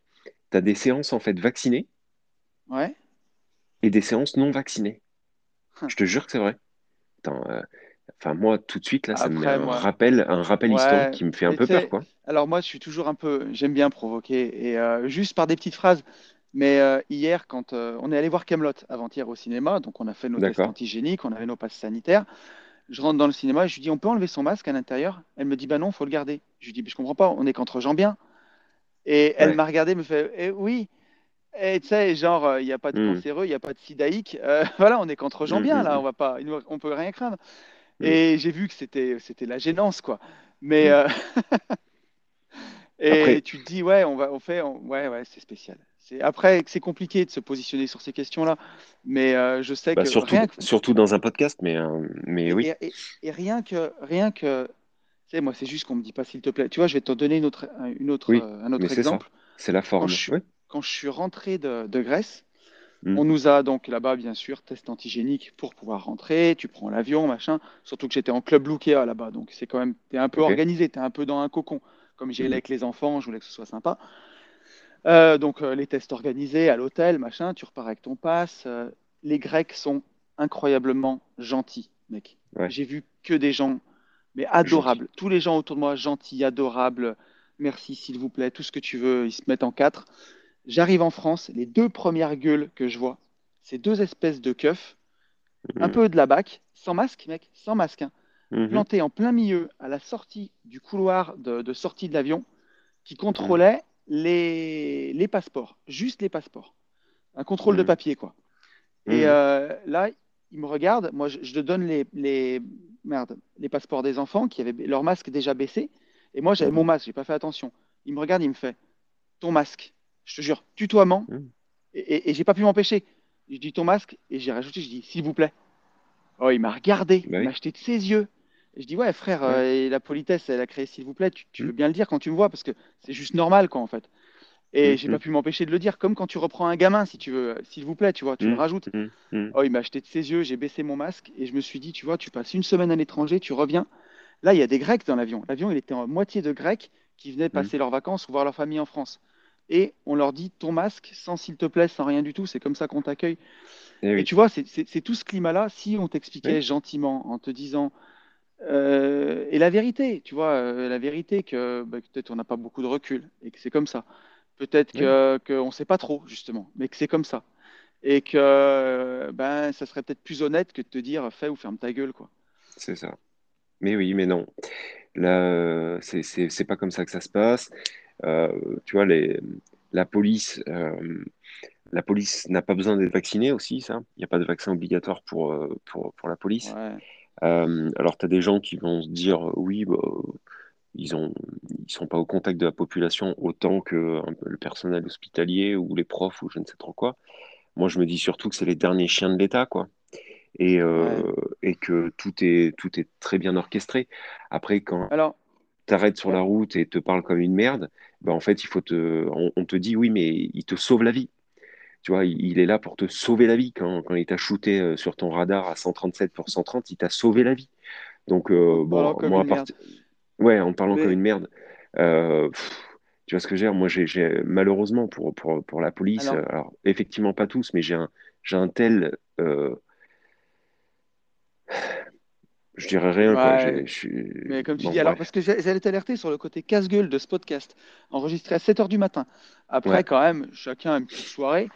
Tu as des séances en fait vaccinées Ouais. Et des séances non vaccinées. Je te jure que c'est vrai. Attends, euh, enfin moi tout de suite là, ça me met un moi, rappel, un rappel historique qui me fait un peu peur quoi. alors moi, je suis toujours un peu, j'aime bien provoquer, et euh, juste par des petites phrases. Mais euh, hier, quand euh, on est allé voir Camelot avant-hier au cinéma, donc on a fait nos tests antigéniques, on avait nos passes sanitaires. Je rentre dans le cinéma, je lui dis, on peut enlever son masque à l'intérieur? Elle me dit, bah non, faut le garder. Je lui dis, je comprends pas, on est qu'entre gens bien. Et elle m'a regardé, me fait, eh oui. Et tu sais, genre, euh, il n'y a pas de Hmm. cancéreux, il n'y a pas de sidaïque. Euh, voilà, on est qu'entre gens Hmm, bien, hmm, là, hmm, on va pas, on peut rien craindre. Et j'ai vu que c'était, c'était la gênance, quoi. Mais, euh, Et Après- tu te dis, ouais, on va, on fait, on- ouais, ouais, c'est spécial. C'est après, c'est compliqué de se positionner sur ces questions-là, mais euh, je sais Bah, que surtout, rien que surtout dans un podcast, mais, mais Et, oui. et- rien que, rien que, tu sais, moi, c'est juste qu'on me dit pas s'il te plaît. Tu vois, je vais te donner une autre, une autre, Oui, un autre exemple. C'est la forme. je Oui. Quand je suis rentré de, de Grèce, Mm. on nous a donc là-bas, bien sûr, test antigénique pour pouvoir rentrer. Tu prends l'avion, machin. Surtout que j'étais en club Lukea là-bas, donc c'est quand même, t'es un peu organisé, t'es un peu dans un cocon. Comme j'y allais Mhm. avec les enfants, je voulais que ce soit sympa. Euh, donc euh, les tests organisés à l'hôtel, machin. Tu repars avec ton pass. Euh, les Grecs sont incroyablement gentils, mec. Ouais. J'ai vu que des gens, mais adorables. Tous les gens autour de moi, gentils, adorables. Merci, s'il vous plaît, tout ce que tu veux. Ils se mettent en quatre. J'arrive en France, les deux premières gueules que je vois, c'est deux espèces de keufs, un Mhm. peu de la bac, sans masque, mec, sans masque, hein, Mhm. plantés en plein milieu à la sortie du couloir de, de sortie de l'avion, qui contrôlaient les, les passeports, juste les passeports. Un contrôle de Mhm. papier, quoi. Et Mhm. euh, là, ils me regardent. Moi, je, je te donne les, les, merde, les passeports des enfants qui avaient leur masque déjà baissé. Et moi, j'avais Mhm. mon masque, j'ai pas fait attention. Il me regarde, il me fait ton masque. Je te jure, tutoiement. Mhm. Et, et, et j'ai pas pu m'empêcher. Je dis ton masque et j'ai rajouté, je dis s'il vous plaît. Oh, il m'a regardé, Bah il m'a jeté de ses yeux. Et je dis ouais, frère, Ouais. euh, et la politesse, elle a créé s'il vous plaît. Tu, tu veux Mhm. bien le dire quand tu me vois parce que c'est juste normal, quoi, en fait. Et Mhm. j'ai pas pu m'empêcher de le dire, comme quand tu reprends un gamin, si tu veux, s'il vous plaît, tu vois, tu le Mhm. rajoutes. Oh, il m'a acheté de ses yeux, j'ai baissé mon masque et je me suis dit, tu vois, tu passes une semaine à l'étranger, tu reviens. Là, il y a des Grecs dans l'avion. L'avion, il était en moitié de Grecs qui venaient passer leurs vacances ou voir leur famille en France. Et on leur dit, ton masque, sans s'il te plaît, sans rien du tout, c'est comme ça qu'on t'accueille. Eh Et oui. tu vois, c'est tout ce climat-là, si on t'expliquait Oui. gentiment en te disant, euh, et la vérité, tu vois, euh, la vérité que bah, que peut-être on n'a pas beaucoup de recul et que c'est comme ça. Peut-être que qu'on ne sait pas trop, justement, mais que c'est comme ça. Et que ben, ça serait peut-être plus honnête que de te dire fais ou ferme ta gueule, quoi. C'est ça. Mais oui, mais non. Là, euh, c'est pas comme ça que ça se passe. Euh, tu vois, les, la police, euh, la police n'a pas besoin d'être vaccinée aussi, ça. Il n'y a pas de vaccin obligatoire pour, euh, pour, pour la police. Ouais. Alors, tu as des gens qui vont se dire, oui, bah, ils ont, ils sont pas au contact de la population autant que le personnel hospitalier ou les profs ou je ne sais trop quoi. Moi, je me dis surtout que c'est les derniers chiens de l'État, quoi. Et, euh, et que tout est, tout est très bien orchestré. Après, quand Alors, t'arrêtes sur la route et te parle comme une merde, ben en fait, il faut te, on, on te dit oui, mais il te sauve la vie. Tu vois, il, il est là pour te sauver la vie. Quand, quand il t'a shooté euh, sur ton radar à 137 pour 130, il t'a sauvé la vie. Donc, euh, bon, moi, à part- ouais, en parlant Mais- comme une merde, euh, pff, tu vois ce que? Moi, j'ai, j'ai- malheureusement pour, pour, pour la police, Alors- alors effectivement pas tous, mais j'ai un, un tel, euh, je dirais rien. Ouais. Je Mais comme tu bon, dis, alors parce que j'allais t'alerter sur le côté casse-gueule de ce podcast, enregistré à 7h du matin. Après, Ouais. quand même, chacun a une petite soirée.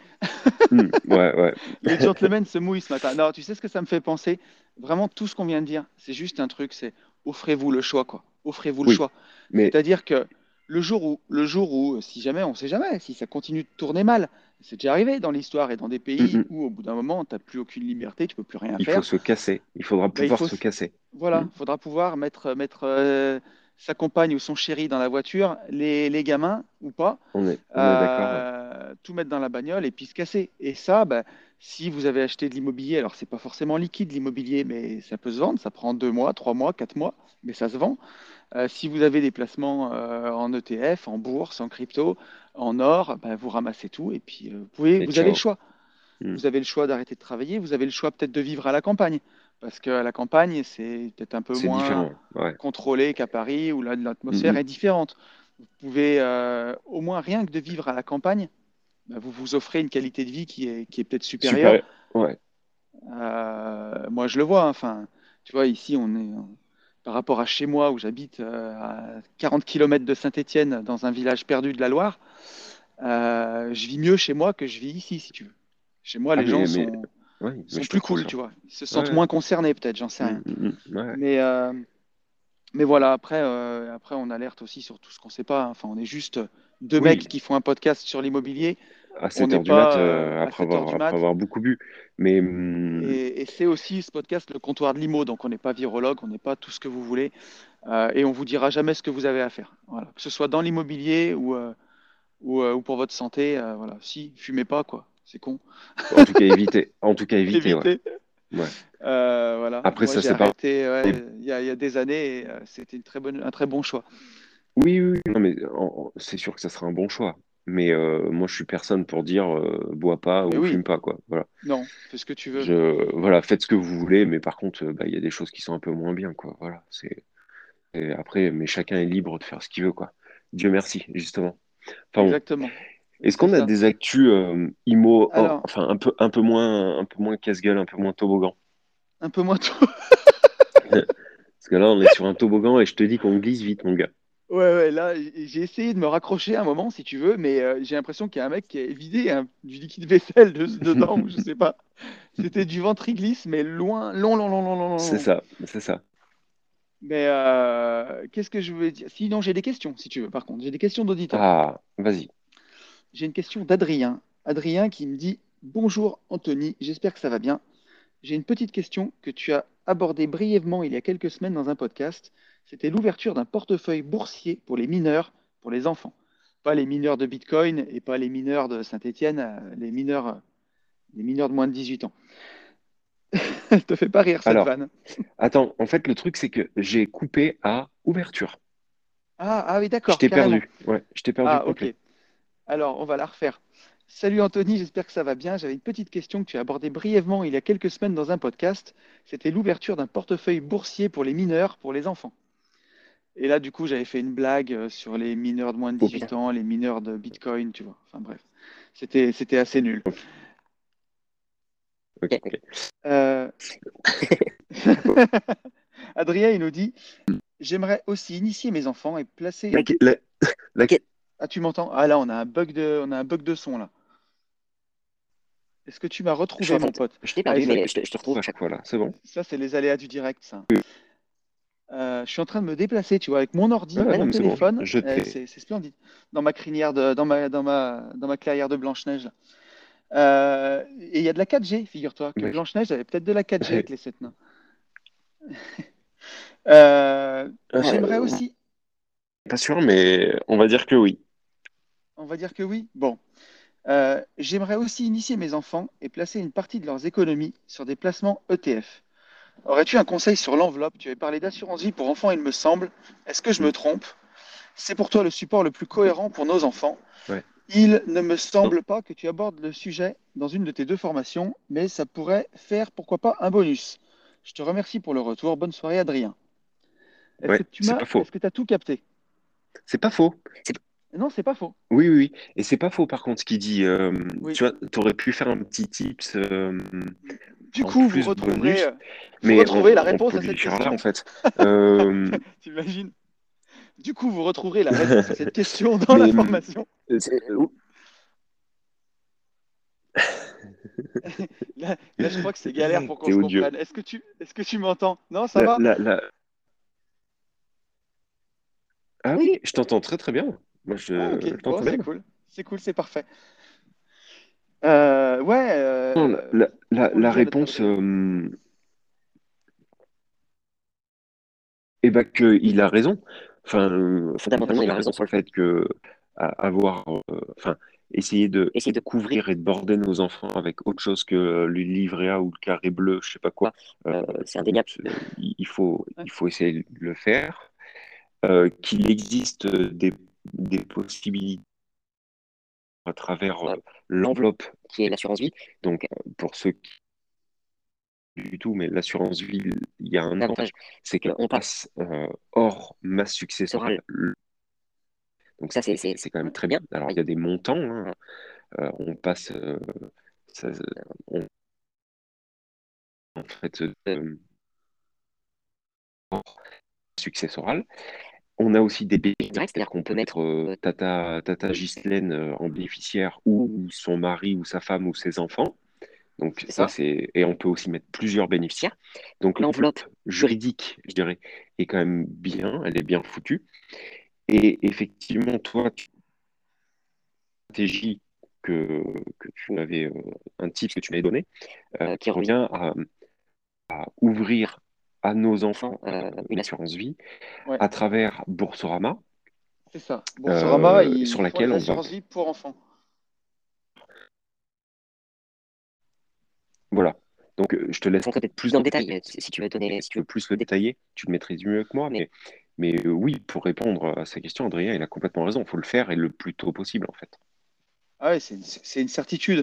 Hmm, ouais, ouais. Les gentlemen se mouillent ce matin. Non, tu sais ce que ça me fait penser? Vraiment, tout ce qu'on vient de dire, c'est juste un truc, c'est offrez-vous le choix, quoi. Offrez-vous le choix. Mais C'est-à-dire que le jour où, le jour où, si jamais, on sait jamais, si ça continue de tourner mal, c'est déjà arrivé dans l'histoire et dans des pays où, au bout d'un moment, tu n'as plus aucune liberté, tu peux plus rien il faire. faut se casser. Il faudra Bah, il pouvoir faut se se- casser. Voilà, il faudra pouvoir mettre, mettre euh, sa compagne ou son chéri dans la voiture, les, les gamins ou pas, On est, on est d'accord. ouais. euh, tout mettre dans la bagnole et puis se casser. Et ça, bah, si vous avez acheté de l'immobilier, alors c'est pas forcément liquide l'immobilier, mais ça peut se vendre, ça prend deux mois, trois mois, quatre mois, mais ça se vend. Euh, si vous avez des placements euh, en ETF, en bourse, en crypto, en or, bah, vous ramassez tout et puis euh, vous pouvez, Et vous avez le choix. Mm. Vous avez le choix d'arrêter de travailler, vous avez le choix peut-être de vivre à la campagne, parce qu'à la campagne, c'est peut-être un peu moins. Ouais. contrôlé qu'à Paris, où l'atmosphère Mhm. est différente. Vous pouvez, au moins rien que de vivre à la campagne, bah, vous vous offrez une qualité de vie qui est, qui est peut-être supérieure. Super. Ouais. Euh, moi, je le vois. hein. Enfin, tu vois, ici, on est par rapport à chez moi, où j'habite euh, à 40 km de Saint-Étienne, dans un village perdu de la Loire. euh, je vis mieux chez moi que je vis ici, si tu veux. Chez moi, Ah, les mais- gens mais- sont, Ouais, plus cool, tu vois. Ils se sentent Ouais. moins concernés, peut-être, j'en sais rien. Mm, mm, mm. Ouais. Mais, euh, mais voilà, après, euh, après, on alerte aussi sur tout ce qu'on sait pas. hein. Enfin, on est juste deux Oui. mecs qui font un podcast sur l'immobilier. À on 7 n'est heures du mat, euh, après 7 heures avoir, du après mat. avoir beaucoup bu. Mais hum, Et, et c'est aussi ce podcast le comptoir de l'IMO, donc on n'est pas virologue, on n'est pas tout ce que vous voulez, euh, et on vous dira jamais ce que vous avez à faire. Voilà. Que ce soit dans l'immobilier ou, euh, ou, ou pour votre santé, voilà. Si, fumez pas, quoi. C'est con. en tout cas, évitez. En tout cas, évitez, ouais. Évitez. Ouais. Voilà. Après, Moi, ça, c'est pas. ouais, il y a, il y a des années c'était une très bonne, un très bon choix. Oui, oui. Non, mais c'est sûr que ça sera un bon choix. Mais euh, moi, je suis personne pour dire euh, bois pas ou oui, fume pas, quoi. Voilà. non, fais ce que tu veux. Je, voilà, faites ce que vous voulez, mais par contre, euh, bah, il y a des choses qui sont un peu moins bien, quoi. Voilà. C'est, après, mais chacun est libre de faire ce qu'il veut, quoi. Dieu merci, justement. Enfin bon. Exactement. Est-ce qu'on a des actus euh, IMO, oh, enfin un peu, un peu moins, un peu moins casse-gueule, un peu moins toboggan? un peu moins tôt. Parce que là, on est sur un toboggan et je te dis qu'on glisse vite, mon gars. Ouais, ouais, là, j'ai essayé de me raccrocher un moment, si tu veux, mais euh, j'ai l'impression qu'il y a un mec qui a vidé un- du liquide vaisselle de- dedans, ou je sais pas. C'était du ventriglisse, mais loin, long, long, long, long, long, long, C'est ça, c'est ça. Mais euh, qu'est-ce que je veux dire? Sinon, j'ai des questions, si tu veux, par contre. J'ai des questions d'auditeurs. Ah, vas-y. J'ai une question d'Adrien. Adrien qui me dit Bonjour Anthony, j'espère que ça va bien. J'ai une petite question que tu as abordée brièvement il y a quelques semaines dans un podcast. C'était l'ouverture d'un portefeuille boursier pour les mineurs, pour les enfants. Pas les mineurs de Bitcoin et pas les mineurs de Saint-Étienne, euh, les mineurs, euh, les mineurs de moins de 18 ans. Elle te fait pas rire cette Alors, vanne. attends, en fait, le truc, c'est que j'ai coupé à ouverture. Ah, ah oui, Je d'accord, t'ai carrément. perdu. Ouais, je t'ai perdu Ah, ok. Alors, on va la refaire. Salut Anthony, j'espère que ça va bien. J'avais une petite question que tu as abordée brièvement il y a quelques semaines dans un podcast. C'était l'ouverture d'un portefeuille boursier pour les mineurs, pour les enfants. Et là, du coup, j'avais fait une blague euh, sur les mineurs de moins de Ok. 18 ans, les mineurs de Bitcoin, tu vois. Enfin bref, c'était, c'était assez nul. Ok, Ok. ok. Euh, Adrien, il nous dit, j'aimerais aussi initier mes enfants et placer... La, la- la- Ah, tu m'entends? Ah là, on a un bug de, on a un bug de son là. Est-ce que tu m'as retrouvé, mon pote? Je t'ai perdu, mais je te, je te retrouve. trouve à chaque fois là, c'est bon? Ça, c'est les aléas du direct, ça. Euh, je suis en train de me déplacer, tu vois, avec mon ordi, Ouais, mon bon. téléphone. Euh, c'est splendide. Dans ma crinière de, dans ma, dans ma, dans ma clairière de Blanche-Neige. Euh, et il y a de la 4G, figure-toi, que. Blanche-Neige avait peut-être de la 4G Ouais. avec les sept nains. Euh, j'aimerais aussi, Pas sûr, mais on va dire que oui. on va dire que oui. Bon, j'aimerais aussi initier mes enfants et placer une partie de leurs économies sur des placements ETF. Aurais-tu un conseil sur l'enveloppe? Tu avais parlé d'assurance vie pour enfants, il me semble. Est-ce que je me trompe? C'est pour toi le support le plus cohérent pour nos enfants. Ouais. Il ne me semble pas que tu abordes le sujet dans une de tes deux formations, mais ça pourrait faire, pourquoi pas, un bonus. Je te remercie pour le retour. Bonne soirée, Adrien. Est-ce Ouais, que tu est-ce que as tout capté? C'est pas faux. Non, c'est pas faux. Oui, oui, oui. Et c'est pas faux par contre ce qu'il dit. euh, Oui. Tu vois, t'aurais pu faire un petit tips. euh, Du coup, vous retrouverez, bonus, euh, vous mais retrouverez on, la on réponse à cette question. là en fait. Euh, T'imagines? Du coup, vous retrouverez la réponse à cette question dans la Mais- formation. C'est- ou- Là, là, je crois que c'est galère pour qu'on se comprenne. Est-ce que tu, est-ce que tu m'entends? Non, ça la- va? la- la- Ah oui, je t'entends très très bien. Moi, je, Ah, ok. je t'entends c'est bien. cool. C'est cool, c'est parfait. Euh, ouais. euh, Non, la, la- réponse, euh, eh ben que il a raison. Enfin, Fondamentalement, il a raison sur le fait que avoir, euh, enfin, essayer de Essayer de couvrir et de border nos enfants avec autre chose que le livret A ou le carré bleu, je sais pas quoi. Euh, c'est indéniable. il il faut, il faut essayer de le faire. Euh, qu'il existe des, des possibilités à travers euh, l'enveloppe qui est l'assurance vie. Donc, pour ceux qui du tout, mais l'assurance vie, il y a un avantage, c'est on qu'on passe euh, hors masse successorale. Donc, Ça, c'est- quand même très bien. Alors, il y a des montants. hein. Euh, on passe. euh, ça, on- en fait, hors successorale. On a aussi des bénéfices, Direct, c'est-à-dire qu'on peut mettre euh, Tata, Tata Ghislaine euh, en bénéficiaire ou son mari ou sa femme ou ses enfants. Donc ça, ça. c'est et on peut aussi mettre plusieurs bénéficiaires. Donc L'enveloppe. juridique, je dirais, est quand même bien, elle est bien foutue. Et effectivement, toi, tu stratégie que, que tu m'avais, euh, un tip que tu m'avais donné, qui revient à, à ouvrir à nos enfants euh, une assurance vie Ouais, à travers Boursorama, c'est ça. Boursorama, euh, sur laquelle on va. vie pour enfants. Voilà. Donc, euh, je te laisse peut-être plus dans le détail, si tu veux donner, si tu veux. plus le détailler. Tu le maîtrises mieux que moi, Mais mais, mais euh, oui, pour répondre à sa question, Adrien, il a complètement raison. Il faut le faire et le plus tôt possible, en fait. Ah ouais, c'est une, une certitude.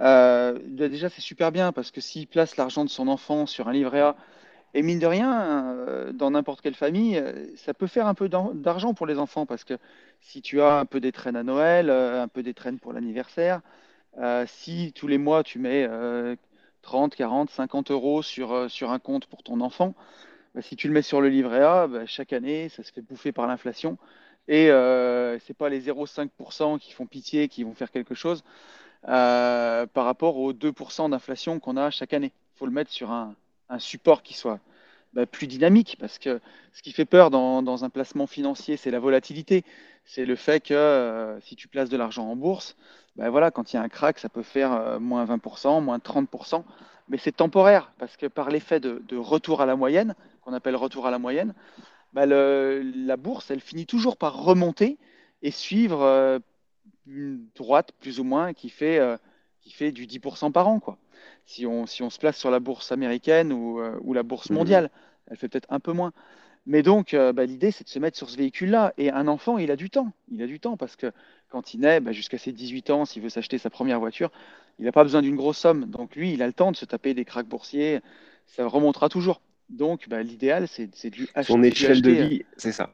Euh, déjà, c'est super bien parce que s'il place l'argent de son enfant sur un livret A, et mine de rien, euh, dans n'importe quelle famille, euh, ça peut faire un peu d'argent pour les enfants parce que si tu as un peu d'étrennes à Noël, euh, un peu d'étrennes pour l'anniversaire, si tous les mois tu mets euh, 30, 40, 50 euros sur, sur un compte pour ton enfant, bah, si tu le mets sur le livret A, bah, chaque année, ça se fait bouffer par l'inflation. Et euh, c'est pas les 0,5% qui font pitié, qui vont faire quelque chose par rapport aux 2% d'inflation qu'on a chaque année. Il faut le mettre sur un, un support qui soit bah, plus dynamique, parce que ce qui fait peur dans, un placement financier, c'est la volatilité. C'est le fait que euh, si tu places de l'argent en bourse, bah, voilà, quand il y a un crack, ça peut faire euh, moins 20%, moins 30%, mais c'est temporaire, parce que par l'effet de, retour à la moyenne, qu'on appelle retour à la moyenne, bah, la bourse, elle finit toujours par remonter et suivre euh, une droite plus ou moins qui fait, qui fait du 10% par an, quoi. Si on, si on se place sur la bourse américaine ou, euh, ou la bourse Mhm. mondiale, elle fait peut-être un peu moins. Mais donc, euh, bah, l'idée, c'est de se mettre sur ce véhicule-là. Et un enfant, il a du temps. Il a du temps parce que quand il naît, bah, jusqu'à ses 18 ans, s'il veut s'acheter sa première voiture, il n'a pas besoin d'une grosse somme. Donc, lui, il a le temps de se taper des cracks boursiers. Ça remontera toujours. Donc, bah, l'idéal, c'est de lui ach- Son échelle de acheter. vie, c'est ça.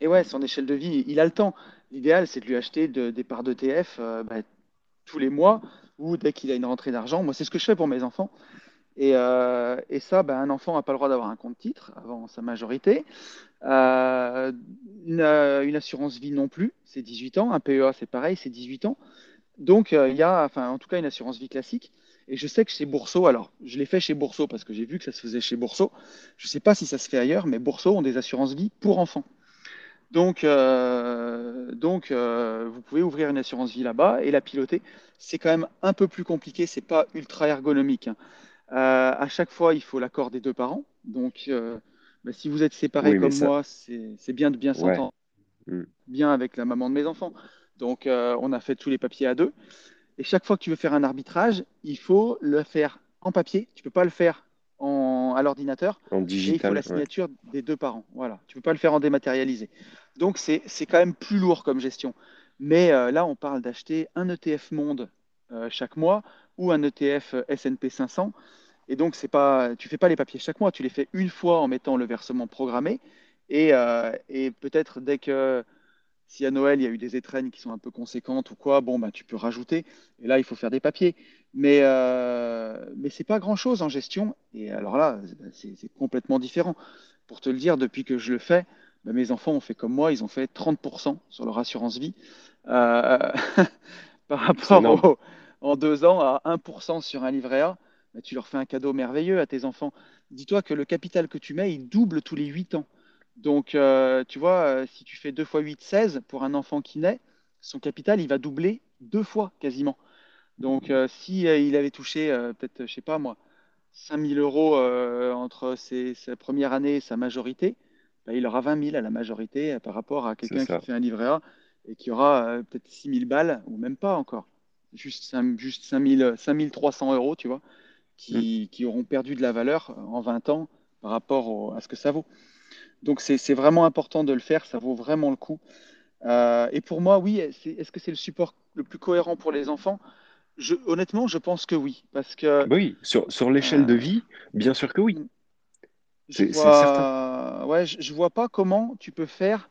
Et ouais, son échelle de vie, il a le temps. L'idéal, c'est de lui acheter de- des parts d'ETF euh, bah, tous les mois ou dès qu'il a une rentrée d'argent. Moi, c'est ce que je fais pour mes enfants. Et, euh, et ça, bah, un enfant n'a pas le droit d'avoir un compte titre avant sa majorité. Euh, une, euh, assurance vie non plus, c'est 18 ans. Un PEA, c'est pareil, c'est 18 ans. Donc, euh, il y a, enfin, en tout cas, une assurance vie classique. Et je sais que chez Bourseau, alors, je l'ai fait chez Bourseau parce que j'ai vu que ça se faisait chez Bourseau. Je ne sais pas si ça se fait ailleurs, mais Bourseau ont des assurances vie pour enfants. Donc, euh, donc euh, vous pouvez ouvrir une assurance vie là-bas et la piloter. C'est quand même un peu plus compliqué, c'est pas ultra ergonomique. hein. Euh, à chaque fois, il faut l'accord des deux parents. Donc, bah, si vous êtes séparés Oui, comme ça. moi, c'est bien de bien s'entendre Mm. bien avec la maman de mes enfants. Donc, on a fait tous les papiers à deux. Et chaque fois que tu veux faire un arbitrage, il faut le faire en papier. Tu peux pas le faire en, à l'ordinateur. En Et il faut digital, la ouais. signature des deux parents. Voilà. Tu peux pas le faire en dématérialisé. Donc, c'est quand même plus lourd comme gestion. Mais euh, là, on parle d'acheter un ETF Monde euh, chaque mois ou un ETF S&P 500. Et donc, c'est pas, tu fais pas les papiers chaque mois, tu les fais une fois en mettant le versement programmé. Et, euh, et peut-être dès que si à Noël il y a eu des étrennes qui sont un peu conséquentes ou quoi, bon bah tu peux rajouter. Et là, il faut faire des papiers. Mais euh, mais c'est pas grand-chose en gestion. Et alors là, c'est complètement différent. Pour te le dire, depuis que je le fais, bah, mes enfants ont fait comme moi, ils ont fait 30% sur leur assurance vie. Euh, par rapport au, en deux ans à 1% sur un livret A, bah, tu leur fais un cadeau merveilleux à tes enfants. Dis-toi que le capital que tu mets, il double tous les 8 ans. Donc, euh, tu vois, euh, si tu fais 2 fois 8, 16, pour un enfant qui naît, son capital, il va doubler deux fois quasiment. Donc, euh, si euh, il avait touché, peut-être, je sais pas moi, 5000 euros entre ses- sa première année et sa majorité, bah, il aura 20 000 à la majorité euh, par rapport à quelqu'un qui fait un livret A et qui aura euh, peut-être 6 000 balles, ou même pas encore. Juste, 5 juste 5 000, 5 300 euros, tu vois, Mm. qui, qui auront perdu de la valeur en 20 ans par rapport au- à ce que ça vaut. Donc, c'est vraiment important de le faire, ça vaut vraiment le coup. Euh, et pour moi, oui, est-ce que c'est le support le plus cohérent pour les enfants? Je, honnêtement, je pense que oui, parce que oui, sur, sur l'échelle de euh, vie, bien sûr que oui. Je vois, ouais, je, je vois pas comment tu peux faire,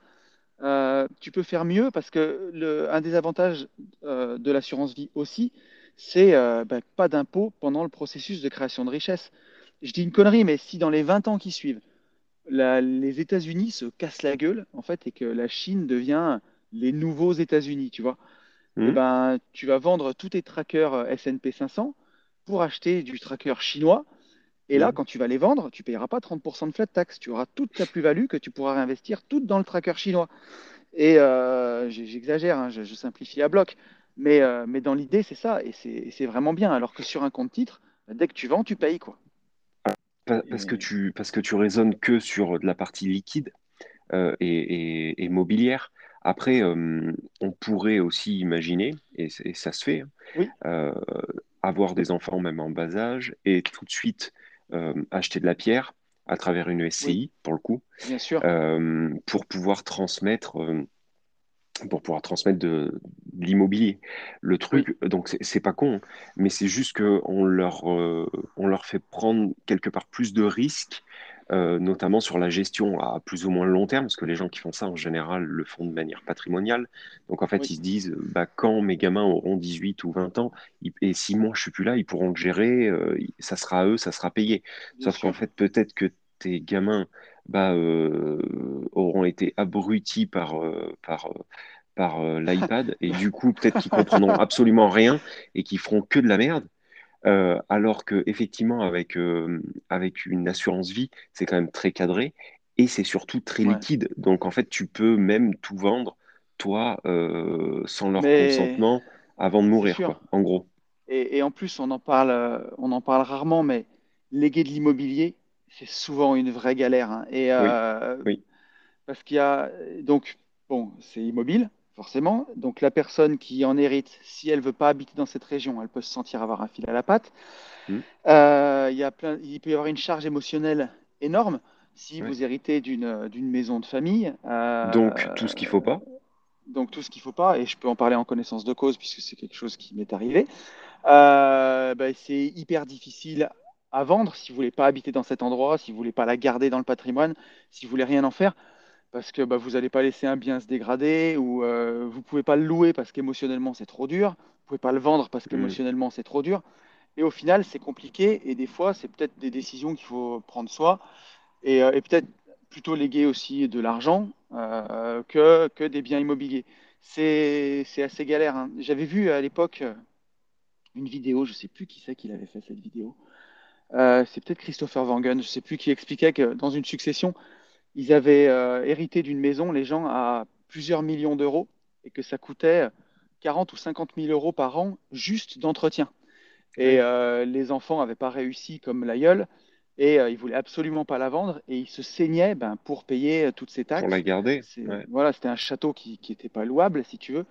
euh, tu peux faire mieux, parce que le, un des avantages euh, de l'assurance vie aussi, c'est euh, bah, pas d'impôt pendant le processus de création de richesse. Je dis une connerie, mais si dans les 20 ans qui suivent, la- les États-Unis se cassent la gueule, en fait, et que la Chine devient les nouveaux États-Unis, tu vois, eh Hmm ben, tu vas vendre tous tes trackers euh, S&P 500 pour acheter du tracker chinois. Et là, Hmm. quand tu vas les vendre, tu ne payeras pas 30% de flat tax. Tu auras toute ta plus-value que tu pourras réinvestir toute dans le tracker chinois. Et euh, j'exagère, hein, je, je simplifie à bloc. Mais, euh, mais dans l'idée, c'est ça. Et c'est vraiment bien. Alors que sur un compte titre, bah, dès que tu vends, tu payes, quoi. Pa- Parce que tu, parce que tu raisonnes que sur de la partie liquide euh, et, et- et mobilière. Après, on pourrait aussi imaginer, et, ça se fait, oui, avoir des enfants même en bas âge et tout de suite acheter de la pierre à travers une oui, SCI, pour le coup, bien sûr. euh, pour pouvoir transmettre. euh, pour pouvoir transmettre de, de l'immobilier. Le Oui, truc, donc c'est pas con, mais c'est juste que on leur, euh, on leur fait prendre quelque part plus de risques, euh, notamment sur la gestion à plus ou moins long terme, parce que les gens qui font ça en général le font de manière patrimoniale. Donc en fait, oui, ils se disent, euh, bah, quand mes gamins auront 18 ou 20 ans, et si moi je suis plus là, ils pourront le gérer, euh, ça sera à eux, ça sera payé. bien Sauf qu'en fait, peut-être que tes gamins bah, euh, auront été abrutis par, par, par l'iPad et du coup peut-être qu'ils comprendront absolument rien et qu'ils feront que de la merde. Euh, alors que effectivement avec, euh, avec une assurance vie, c'est quand même très cadré et c'est surtout très Ouais, liquide. Donc en fait, tu peux même tout vendre, toi, euh, sans leur mais consentement avant de mourir, quoi, en gros. Et, et en plus, on en parle, on en parle rarement, mais léguer de l'immobilier, c'est souvent une vraie galère. hein. Et Oui, oui, parce qu'il y a donc bon, c'est immobile, forcément. Donc la personne qui en hérite, si elle veut pas habiter dans cette région, elle peut se sentir avoir un fil à la patte. Euh, il y a plein, il peut y avoir une charge émotionnelle énorme si vous héritez d'une maison de famille. Donc tout ce qu'il faut Euh, pas. donc tout ce qu'il faut pas, et je peux en parler en connaissance de cause puisque c'est quelque chose qui m'est arrivé. Euh, ben, c'est hyper difficile à vendre si vous voulez pas habiter dans cet endroit, si vous voulez pas la garder dans le patrimoine, si vous voulez rien en faire, parce que bah, vous n'allez pas laisser un bien se dégrader ou euh, vous pouvez pas le louer parce qu'émotionnellement c'est trop dur, vous pouvez pas le vendre parce Hmm, qu'émotionnellement c'est trop dur. Et au final, c'est compliqué et des fois, c'est peut-être des décisions qu'il faut prendre soi et, euh, et peut-être plutôt léguer aussi de l'argent euh, que, que des biens immobiliers. C'est assez galère. hein. J'avais vu à l'époque une vidéo, je sais plus qui c'est qui l'avait fait cette vidéo. C'est peut-être Christopher Wangen, je sais plus, qui expliquait que dans une succession, ils avaient euh, hérité d'une maison, les gens, à plusieurs millions d'euros et que ça coûtait 40 ou 50 000 euros par an juste d'entretien. Et euh, les enfants n'avaient pas réussi comme l'aïeul et euh, ils voulaient absolument pas la vendre et ils se saignaient ben, pour payer toutes ces Pour la taxes. garder. Ouais. voilà, c'était un château qui n'était pas louable, si tu veux.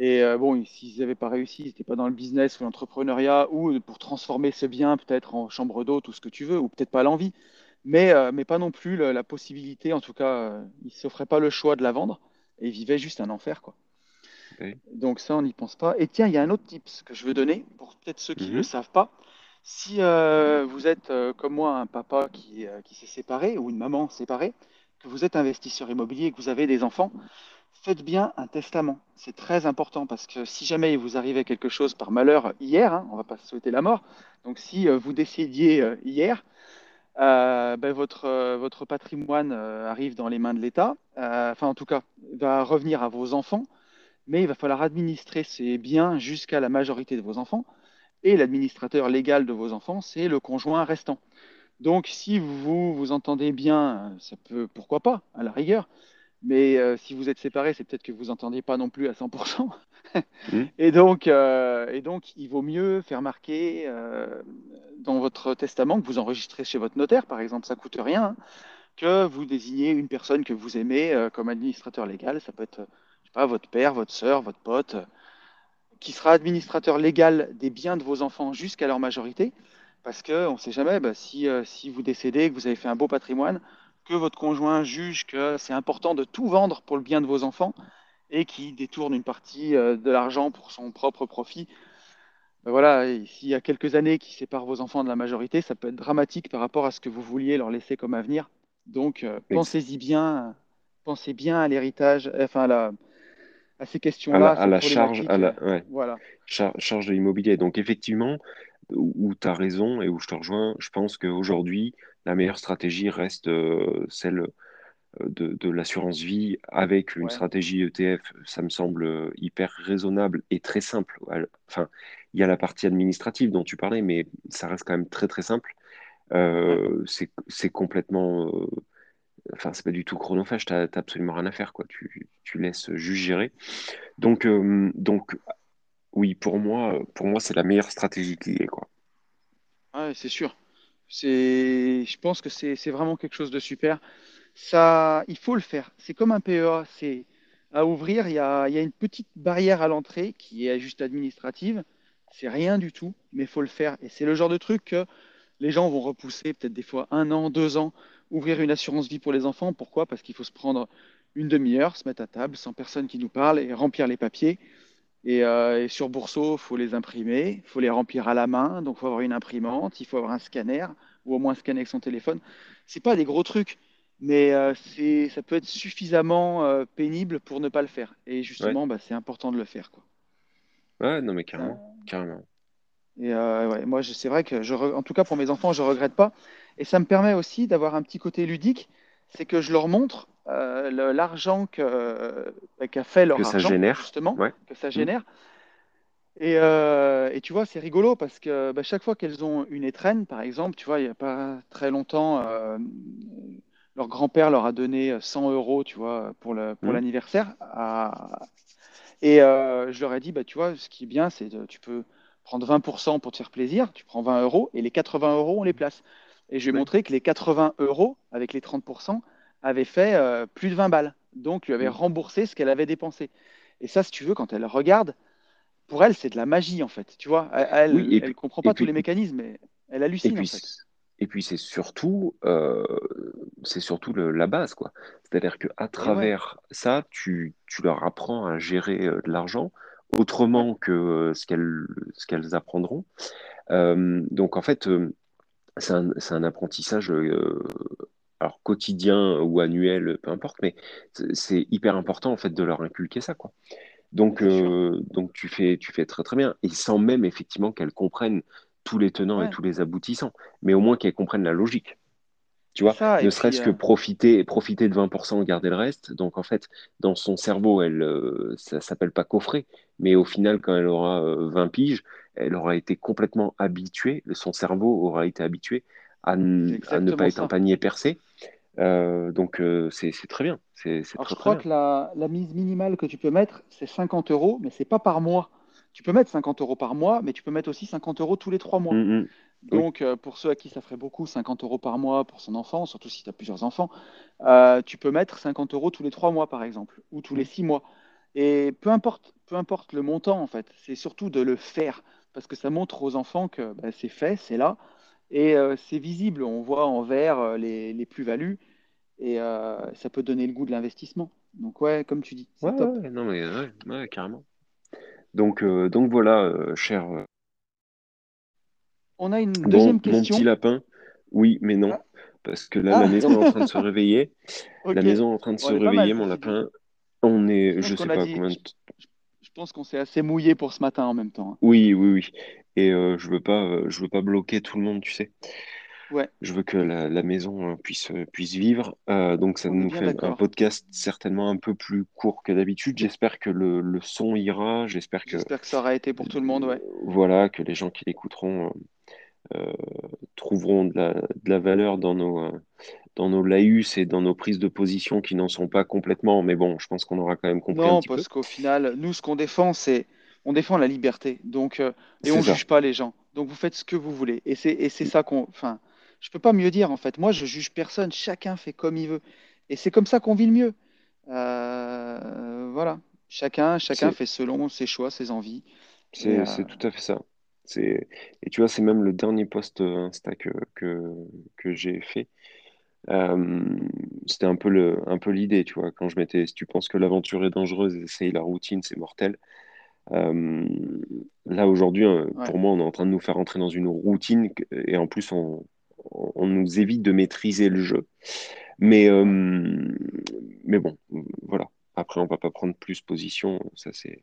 Et bon, s'ils n'avaient pas réussi, ils n'étaient pas dans le business ou l'entrepreneuriat ou pour transformer ce bien peut-être en chambre d'hôte ou ce que tu veux, ou peut-être pas l'envie, mais, euh, mais pas non plus le- la possibilité, en tout cas, euh, ils ne s'offraient pas le choix de la vendre et ils vivaient juste un enfer, quoi. Donc ça, on n'y pense pas. Et tiens, il y a un autre tips que je veux donner pour peut-être ceux qui ne le Mhm. savent pas. Si euh, vous êtes comme moi un papa qui, qui s'est séparé ou une maman séparée, que vous êtes investisseur immobilier et que vous avez des enfants, faites bien un testament. C'est très important parce que si jamais il vous arrivait quelque chose par malheur hier, hein, on ne va pas se souhaiter la mort, donc si vous décédiez hier, euh, ben, votre, euh, votre patrimoine euh, arrive dans les mains de l'État, enfin en tout cas, va revenir à vos enfants mais il va falloir administrer ces biens jusqu'à la majorité de vos enfants. Et l'administrateur légal de vos enfants, c'est le conjoint restant. Donc, si vous vous entendez bien, ça peut, pourquoi pas, à la rigueur. Mais euh, si vous êtes séparés, c'est peut-être que vous entendez pas non plus à 100%. Hmm, Et donc, euh, et donc, il vaut mieux faire marquer euh, dans votre testament que vous enregistrez chez votre notaire, par exemple, ça coûte rien, hein, que vous désignez une personne que vous aimez comme administrateur légal. Ça peut être, je sais pas, votre père, votre sœur, votre pote, qui sera administrateur légal des biens de vos enfants jusqu'à leur majorité, parce qu'on ne sait jamais bah, si, si vous décédez, que vous avez fait un beau patrimoine, que votre conjoint juge que c'est important de tout vendre pour le bien de vos enfants et qui détourne une partie euh, de l'argent pour son propre profit. Ben voilà, s'il y a quelques années qui séparent vos enfants de la majorité, ça peut être dramatique par rapport à ce que vous vouliez leur laisser comme avenir. Donc, euh, pensez-y bien, pensez bien à l'héritage, enfin à, la- à ces À la, questions-là, à la charge, à euh, la, ouais. voilà. Char- charge de l'immobilier. Donc effectivement, où, tu as raison et où je te rejoins, je pense qu'aujourd'hui, la meilleure stratégie reste euh, celle euh, de, de l'assurance vie avec une Ouais, stratégie ETF. Ça me semble euh, hyper raisonnable et très simple. Enfin, il y a la partie administrative dont tu parlais, mais ça reste quand même très très simple. Euh, c'est, c'est complètement, euh, enfin, c'est pas du tout chronophage, t'as t'as absolument rien à faire, quoi. Tu, tu laisses juste gérer. Donc, euh, donc oui, pour moi, c'est la meilleure stratégie qui est, quoi. Ouais, c'est sûr. Je pense que c'est c'est vraiment quelque chose de super. Ça, il faut le faire. C'est comme un PEA. C'est à ouvrir. Il y a, il y a une petite barrière à l'entrée qui est juste administrative. C'est rien du tout, mais il faut le faire. Et c'est le genre de truc que les gens vont repousser peut-être des fois un an, deux ans, ouvrir une assurance vie pour les enfants. Pourquoi? Parce qu'il faut se prendre une demi-heure, se mettre à table, sans personne qui nous parle et remplir les papiers. Et, euh, et sur Bourseau, il faut les imprimer, il faut les remplir à la main, donc il faut avoir une imprimante, il faut avoir un scanner, ou au moins scanner avec son téléphone. C'est pas des gros trucs, mais euh, c'est, ça peut être suffisamment euh, pénible pour ne pas le faire. Et Ouais, justement, bah, c'est important de le faire, quoi. ouais, non, mais carrément, carrément. Et ouais, moi, c'est vrai que, je, en tout cas pour mes enfants, je regrette pas. Et ça me permet aussi d'avoir un petit côté ludique, c'est que je leur montre euh, l'argent que, euh, qu'a fait Que leur ça argent, génère, justement, ouais. que ça génère. Et, euh, et tu vois, c'est rigolo parce que bah, chaque fois qu'elles ont une étrenne, par exemple, tu vois, il n'y a pas très longtemps, leur grand-père leur a donné 100 euros, tu vois, pour le, pour Mm. l'anniversaire. à- Et je leur ai dit, bah, tu vois, ce qui est bien, c'est de, tu peux prendre 20% pour te faire plaisir, tu prends 20 euros et les 80 euros, on les place. Et je lui ai Ouais. montré que les 80 euros, avec les 30%, avaient fait euh, plus de 20 balles. Donc, lui avait Mm. remboursé ce qu'elle avait dépensé. Et ça, si tu veux, quand elle regarde, pour elle, c'est de la magie, en fait. Tu vois, elle, Oui, et puis, comprend et pas tous les mécanismes, mais elle et hallucine, en puis, fait. c- et puis c'est surtout, euh, c'est surtout le- la base, quoi. C'est-à-dire qu'à Et ouais, travers ça, tu, tu leur apprends à gérer euh, de l'argent autrement que ce qu'elles, ce qu'elles apprendront. Euh, donc, en fait, euh, c'est un, apprentissage, euh, alors quotidien ou annuel, peu importe, mais c'est hyper important, en fait, de leur inculquer ça, quoi. Donc, euh, donc tu fais, tu fais très très bien. Et sans même effectivement qu'elles comprennent tous les tenants et tous les aboutissants, mais au moins qu'elles comprennent la logique. Tu c'est vois, ça. ne Et serait-ce que euh, profiter, profiter de 20%, garder le reste. Donc en fait, dans son cerveau, elle, euh, ça s'appelle pas coffret, mais au final, quand elle aura euh, 20 piges, elle aura été complètement habituée, son cerveau aura été habitué à, ne pas être un panier percé. Euh, donc euh, c'est très bien, Alors, très je crois bien. que la, la mise minimale que tu peux mettre, c'est 50 euros, mais c'est pas par mois. Tu peux mettre 50 euros par mois, mais tu peux mettre aussi 50 euros tous les trois mois. Mm, mm. Donc, euh, pour ceux à qui ça ferait beaucoup, 50 euros par mois pour son enfant, surtout si tu as plusieurs enfants, euh, tu peux mettre 50 euros tous les trois mois, par exemple, ou tous les six mois. Et peu importe, peu importe le montant, en fait, c'est surtout de le faire, parce que ça montre aux enfants que bah, c'est fait, c'est là, et euh, c'est visible. On voit en vert les, les plus-values, et ça peut donner le goût de l'investissement. Donc, ouais, comme tu dis, Ouais, c'est top. ouais, non mais ouais, carrément. Donc, euh, donc voilà, euh, cher. euh, On a une Bon, deuxième mon petit question. lapin, oui, mais non, Ah, parce que là, la ah, maison est en train de se réveiller. La maison est en train de se mal, réveiller, mon lapin. On Je est, pense je sais pas dit, combien de... je, pense qu'on s'est assez mouillé pour ce matin en même temps. hein. Oui, oui, oui. Et euh, je veux pas, je veux pas bloquer tout le monde, tu sais. Ouais, Je veux que la, la maison euh, puisse, euh, puisse vivre. Euh, donc, ça on nous fait un podcast certainement un peu plus court que d'habitude. J'espère que le, le son ira. J'espère que, ça aura été pour tout le monde, ouais. voilà, que les gens qui l'écouteront euh, trouveront de la, de la valeur dans nos, dans nos laïus et dans nos prises de position qui n'en sont pas complètement, mais bon, je pense qu'on aura quand même compris un Non, petit peu. parce qu'au final, nous, ce qu'on défend, c'est on défend la liberté. Donc, euh, et on ça, juge pas les gens. Donc, vous faites ce que vous voulez. Et c'est et c'est ça qu'on. Enfin, je peux pas mieux dire en fait. Moi, je juge personne. Chacun fait comme il veut. Et c'est comme ça qu'on vit le mieux. Euh, voilà. Chacun, chacun fait selon ses choix, ses envies. C'est euh, tout à fait ça. Et tu vois, c'est même le dernier post euh, Insta que que, que j'ai fait. Euh, c'était un peu le un peu l'idée, tu vois, quand je mettais si tu penses que l'aventure est dangereuse, essaye la routine, c'est mortel. Euh, là aujourd'hui, ouais, pour moi, on est en train de nous faire entrer dans une routine et en plus on on nous évite de maîtriser le jeu. Mais, euh, mais bon, voilà. Après, on va pas prendre plus position, ça c'est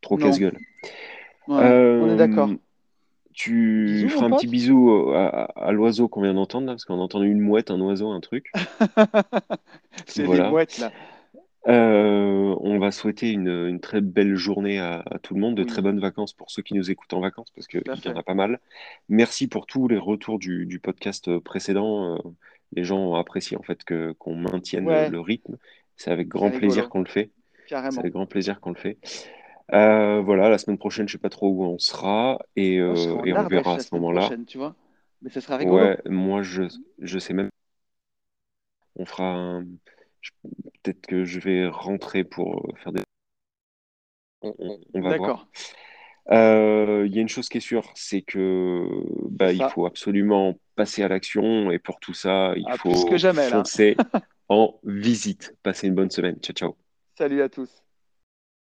trop casse-gueule. ouais, on est Euh, d'accord. tu Bisous, feras un petit bisou à, à- à l'oiseau qu'on vient d'entendre là, parce qu'on a entendu une mouette, un oiseau, un truc. C'est Voilà. mouettes là. Euh, on va souhaiter une, une très belle journée à, à tout le monde, de très Oui, bonnes vacances pour ceux qui nous écoutent en vacances, parce qu'il y en a pas mal. Merci pour tous les retours du, du podcast précédent. Euh, les gens apprécient en fait que qu'on maintienne le, Ouais, le rythme. C'est avec grand plaisir qu'on le fait. C'est avec grand plaisir qu'on le fait. Euh, voilà, la semaine prochaine, je sais pas trop où on sera et, euh, on verra à ce moment-là. tu vois. Mais ça sera rigolo. Ouais, moi je je sais même on fera un- peut-être que je vais rentrer pour faire des on, on- on va voir. D'accord, Euh, Il y a une chose qui est sûre, c'est que bah il faut absolument passer à l'action et pour tout ça, il Ah, plus que faut jamais, là. foncer en visite. Passez une bonne semaine. Ciao, ciao. Salut à tous.